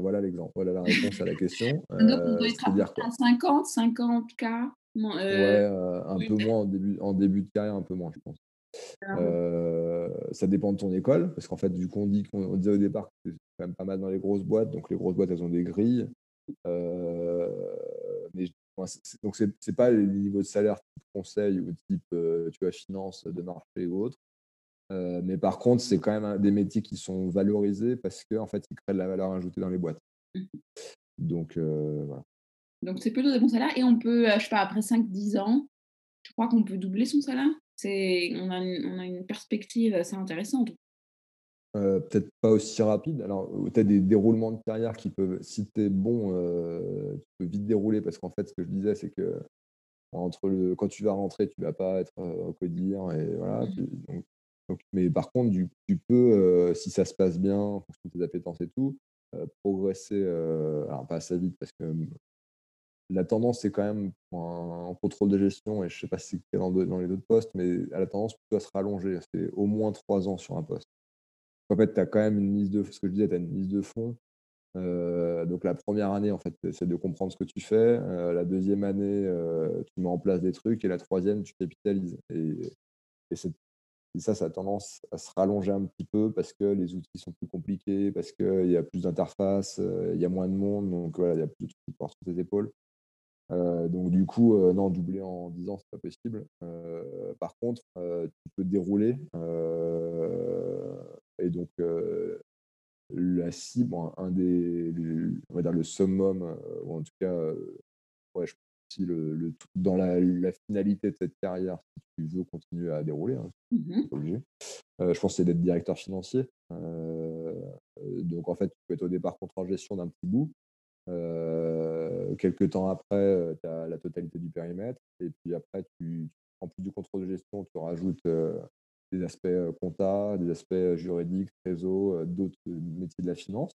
Speaker 2: voilà l'exemple, voilà la réponse à la question. <laughs>
Speaker 1: Donc, on doit être à, 50, 50 k
Speaker 2: ouais, euh, un peu moins en début, en début de carrière, un peu moins, je pense. Ah euh, ça dépend de ton école, parce qu'en fait, vu qu'on dit qu'on disait au départ que c'est quand même pas mal dans les grosses boîtes, donc les grosses boîtes, elles ont des grilles. Euh, mais donc, c'est pas les niveaux de salaire type conseil ou type tu vois, finance de marché ou autre. Euh, mais par contre, c'est quand même des métiers qui sont valorisés parce qu'en en fait, ils créent de la valeur ajoutée dans les boîtes. Mmh Donc, euh, voilà.
Speaker 1: Donc, c'est plutôt des bons salaires. Et on peut, euh, je sais pas, après 5-10 ans, je crois qu'on peut doubler son salaire. C'est, on, a une, on a une perspective assez intéressante.
Speaker 2: peut-être pas aussi rapide. Alors, tu as des déroulements de carrière qui peuvent si tu es bon, tu peux vite dérouler parce qu'en fait, ce que je disais, c'est que entre le quand tu vas rentrer, tu vas pas être, au codir et voilà, mmh donc mais par contre, tu peux, si ça se passe bien en fonction de tes appétences et tout, progresser, alors pas assez vite parce que, mmh, la tendance, c'est quand même en contrôle de gestion et je sais pas si c'est dans dans les autres postes, mais à la tendance plutôt à se rallonger. C'est au moins 3 ans sur un poste. En fait, tu as quand même une mise de ce que je disais, tu as une mise de fond. donc la première année, en fait, c'est de comprendre ce que tu fais. la deuxième année, tu mets en place des trucs et la troisième, tu capitalises. Et, ça, ça a tendance à se rallonger un petit peu parce que les outils sont plus compliqués, parce qu'il y a plus d'interfaces, il y a moins de monde, donc voilà, il y a plus de trucs qui portent sur tes épaules. donc du coup, non, doubler en 10 ans, c'est pas possible. par contre, tu peux dérouler et donc, la cible, un des, on va dire le summum, ou en tout cas, ouais, je si le, le, dans la, finalité de cette carrière, si tu veux continuer à dérouler, hein, mmh obligé. je pense c'est d'être directeur financier. donc en fait, tu peux être au départ contre en gestion d'un petit bout. quelques temps après, tu as la totalité du périmètre. Et puis après, tu, en plus du contrôle de gestion, tu rajoutes des aspects compta, des aspects juridiques, réseau, d'autres métiers de la finance,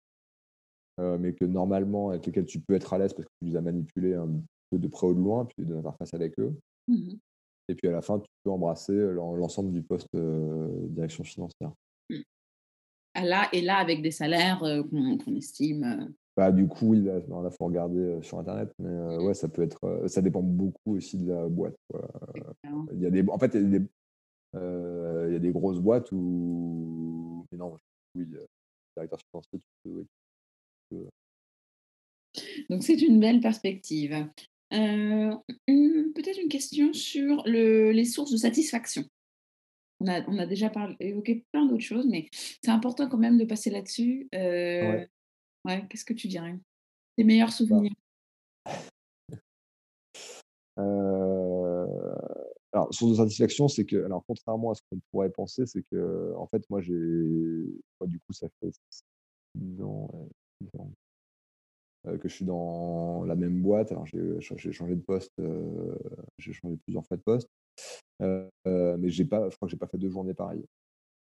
Speaker 2: mais que normalement avec lesquels tu peux être à l'aise parce que tu les as manipulés un peu de près ou de loin, puis de l'interface avec eux. Mmh et puis à la fin, tu peux embrasser l'ensemble du poste direction financière. Mmh.
Speaker 1: Ah, là, et là, avec des salaires qu'on estime.
Speaker 2: Bah, du coup, il faut regarder sur Internet, mais ouais, ça peut être, ça dépend beaucoup aussi de la boîte. Il y a des, en fait, il y a des, il y a des grosses boîtes où. Mais non, oui, directeur financier, tu
Speaker 1: peux. Donc, c'est une belle perspective. Peut-être une question sur le, les sources de satisfaction. On a, on a déjà parlé, évoqué plein d'autres choses, mais c'est important quand même de passer là-dessus. ouais. Qu'est-ce que tu dirais? Tes meilleurs bah souvenirs? <laughs>
Speaker 2: Alors, source de satisfaction, c'est que, alors, contrairement à ce qu'on pourrait penser, c'est que, en fait, moi, j'ai, du coup, ça fait 10 ans, que je suis dans la même boîte. Alors, j'ai changé de poste, j'ai changé plusieurs fois de poste, mais j'ai pas, je crois que j'ai pas fait deux journées pareilles.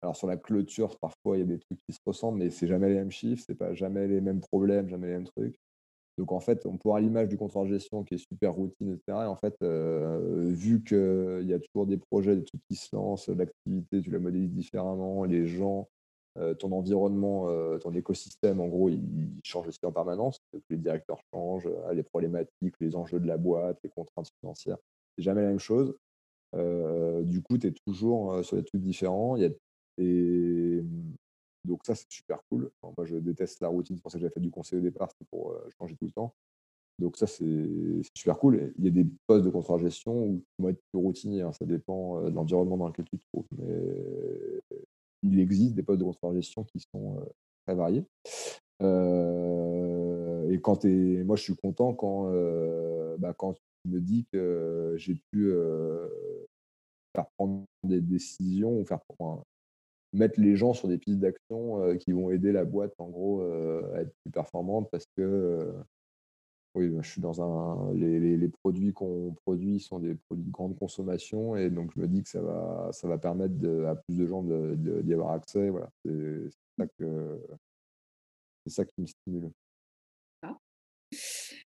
Speaker 2: Alors, sur la clôture, parfois, il y a des trucs qui se ressemblent, mais c'est jamais les mêmes chiffres, c'est pas jamais les mêmes problèmes, jamais les mêmes trucs. Donc en fait, on peut avoir l'image du contrat de gestion qui est super routine, etc. Et en fait, euh, vu qu'il y a toujours des projets, des trucs qui se lancent, l'activité, tu la modélises différemment, les gens, euh, ton environnement, euh, ton écosystème, en gros, il, change aussi en permanence. Les directeurs changent, les problématiques, les enjeux de la boîte, les contraintes financières. C'est jamais la même chose. du coup, tu es toujours sur des trucs différents. Il y a, et donc ça, c'est super cool. moi, je déteste la routine, c'est pour ça que j'avais fait du conseil au départ, c'était pour changer tout le temps. Donc ça, c'est super cool. il y a des postes de contrat gestion où tu vont être plus routinier, hein. ça dépend de l'environnement dans lequel tu te trouves. Mais il existe des postes de contrat gestion qui sont très variés. et quand es, moi, je suis content quand, bah, quand tu me dis que j'ai pu faire prendre des décisions ou faire mettre les gens sur des pistes d'action qui vont aider la boîte en gros à être plus performante parce que oui, je suis dans un. Les, produits qu'on produit sont des produits de grande consommation et donc je me dis que ça va, ça va permettre à plus de gens d'y avoir accès. Voilà. C'est ça, ça qui me stimule.
Speaker 1: Ah.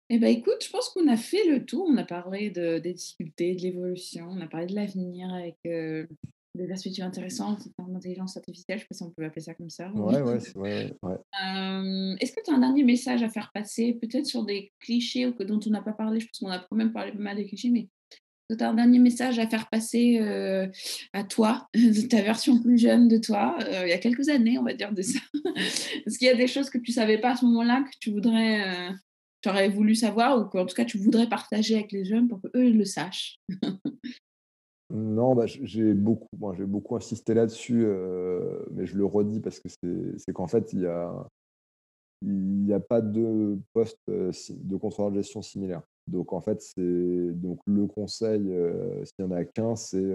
Speaker 1: Eh ben, écoute, je pense qu'on a fait le tour. On a parlé de, des difficultés, de l'évolution, on a parlé de l'avenir avec des perspectives intéressantes en intelligence artificielle, je ne sais pas si on peut appeler ça comme ça.
Speaker 2: Ouais, ouais, ouais,
Speaker 1: Est-ce que tu as un dernier message à faire passer, peut-être sur des clichés dont on n'a pas parlé? Je pense qu'on a quand même parlé pas mal des clichés, mais tu as un dernier message à faire passer à toi, <laughs> de ta version plus jeune de toi, il y a quelques années, on va dire de ça? <laughs> Est-ce qu'il y a des choses que tu ne savais pas à ce moment-là que tu voudrais, tu aurais voulu savoir ou qu'en tout cas tu voudrais partager avec les jeunes pour qu'eux le sachent? <laughs>
Speaker 2: non, bah, j'ai beaucoup, j'ai beaucoup insisté là-dessus, mais je le redis parce que c'est qu'en fait, il y a, il a pas de poste de contrôleur de gestion similaire. Donc en fait, c'est donc le conseil, s'il y en a qu'un, c'est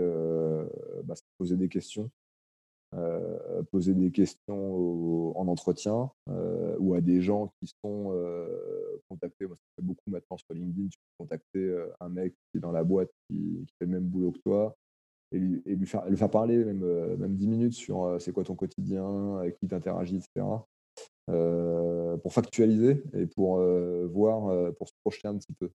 Speaker 2: bah, poser des questions. Poser des questions en entretien ou à des gens qui sont contactés. Moi, ça fait beaucoup maintenant sur LinkedIn. Tu peux contacter un mec qui est dans la boîte qui, fait le même boulot que toi et, lui, faire, le faire parler même, même 10 minutes sur c'est quoi ton quotidien, avec qui tu interagis, etc. pour factualiser et pour voir, pour se projeter un petit peu.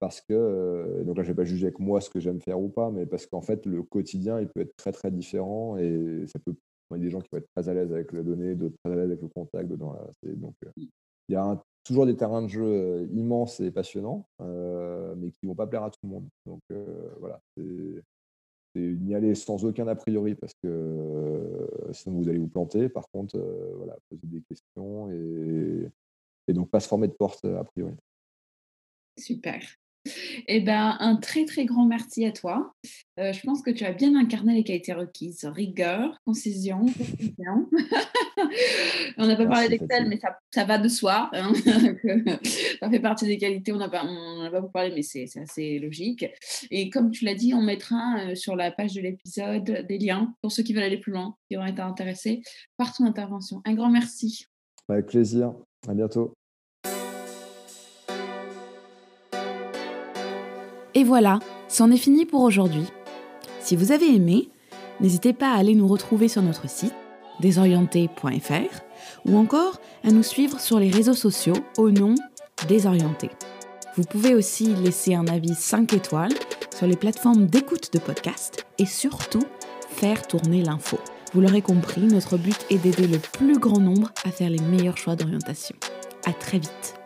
Speaker 2: Parce que, donc là, je ne vais pas juger avec moi ce que j'aime faire ou pas, mais parce qu'en fait, le quotidien, il peut être très, très différent et ça peut. Il y a des gens qui vont être très à l'aise avec la donnée, d'autres très à l'aise avec le contact. Dedans, donc, mmh. il y a toujours des terrains de jeu immenses et passionnants, mais qui ne vont pas plaire à tout le monde. Donc, voilà, c'est n'y aller sans aucun a priori parce que sinon vous allez vous planter. Par contre, voilà, poser des questions et, et donc pas se former de porte a priori.
Speaker 1: Super. Eh ben, un très très grand merci à toi. Euh, je pense que tu as bien incarné les qualités requises rigueur, concision, <laughs> on n'a pas parlé d'Excel, mais ça, va de soi. Hein. <laughs> ça fait partie des qualités. On n'a pas, on pas beaucoup parlé, mais c'est assez logique. Et comme tu l'as dit, on mettra euh, sur la page de l'épisode des liens pour ceux qui veulent aller plus loin, qui auraient été intéressés par ton intervention. Un grand merci.
Speaker 2: Avec plaisir. À bientôt.
Speaker 3: Et voilà, c'en est fini pour aujourd'hui. Si vous avez aimé, n'hésitez pas à aller nous retrouver sur notre site désorienté.fr ou encore à nous suivre sur les réseaux sociaux au nom Désorienté. Vous pouvez aussi laisser un avis 5 étoiles sur les plateformes d'écoute de podcast et surtout faire tourner l'info. Vous l'aurez compris, notre but est d'aider le plus grand nombre à faire les meilleurs choix d'orientation. À très vite.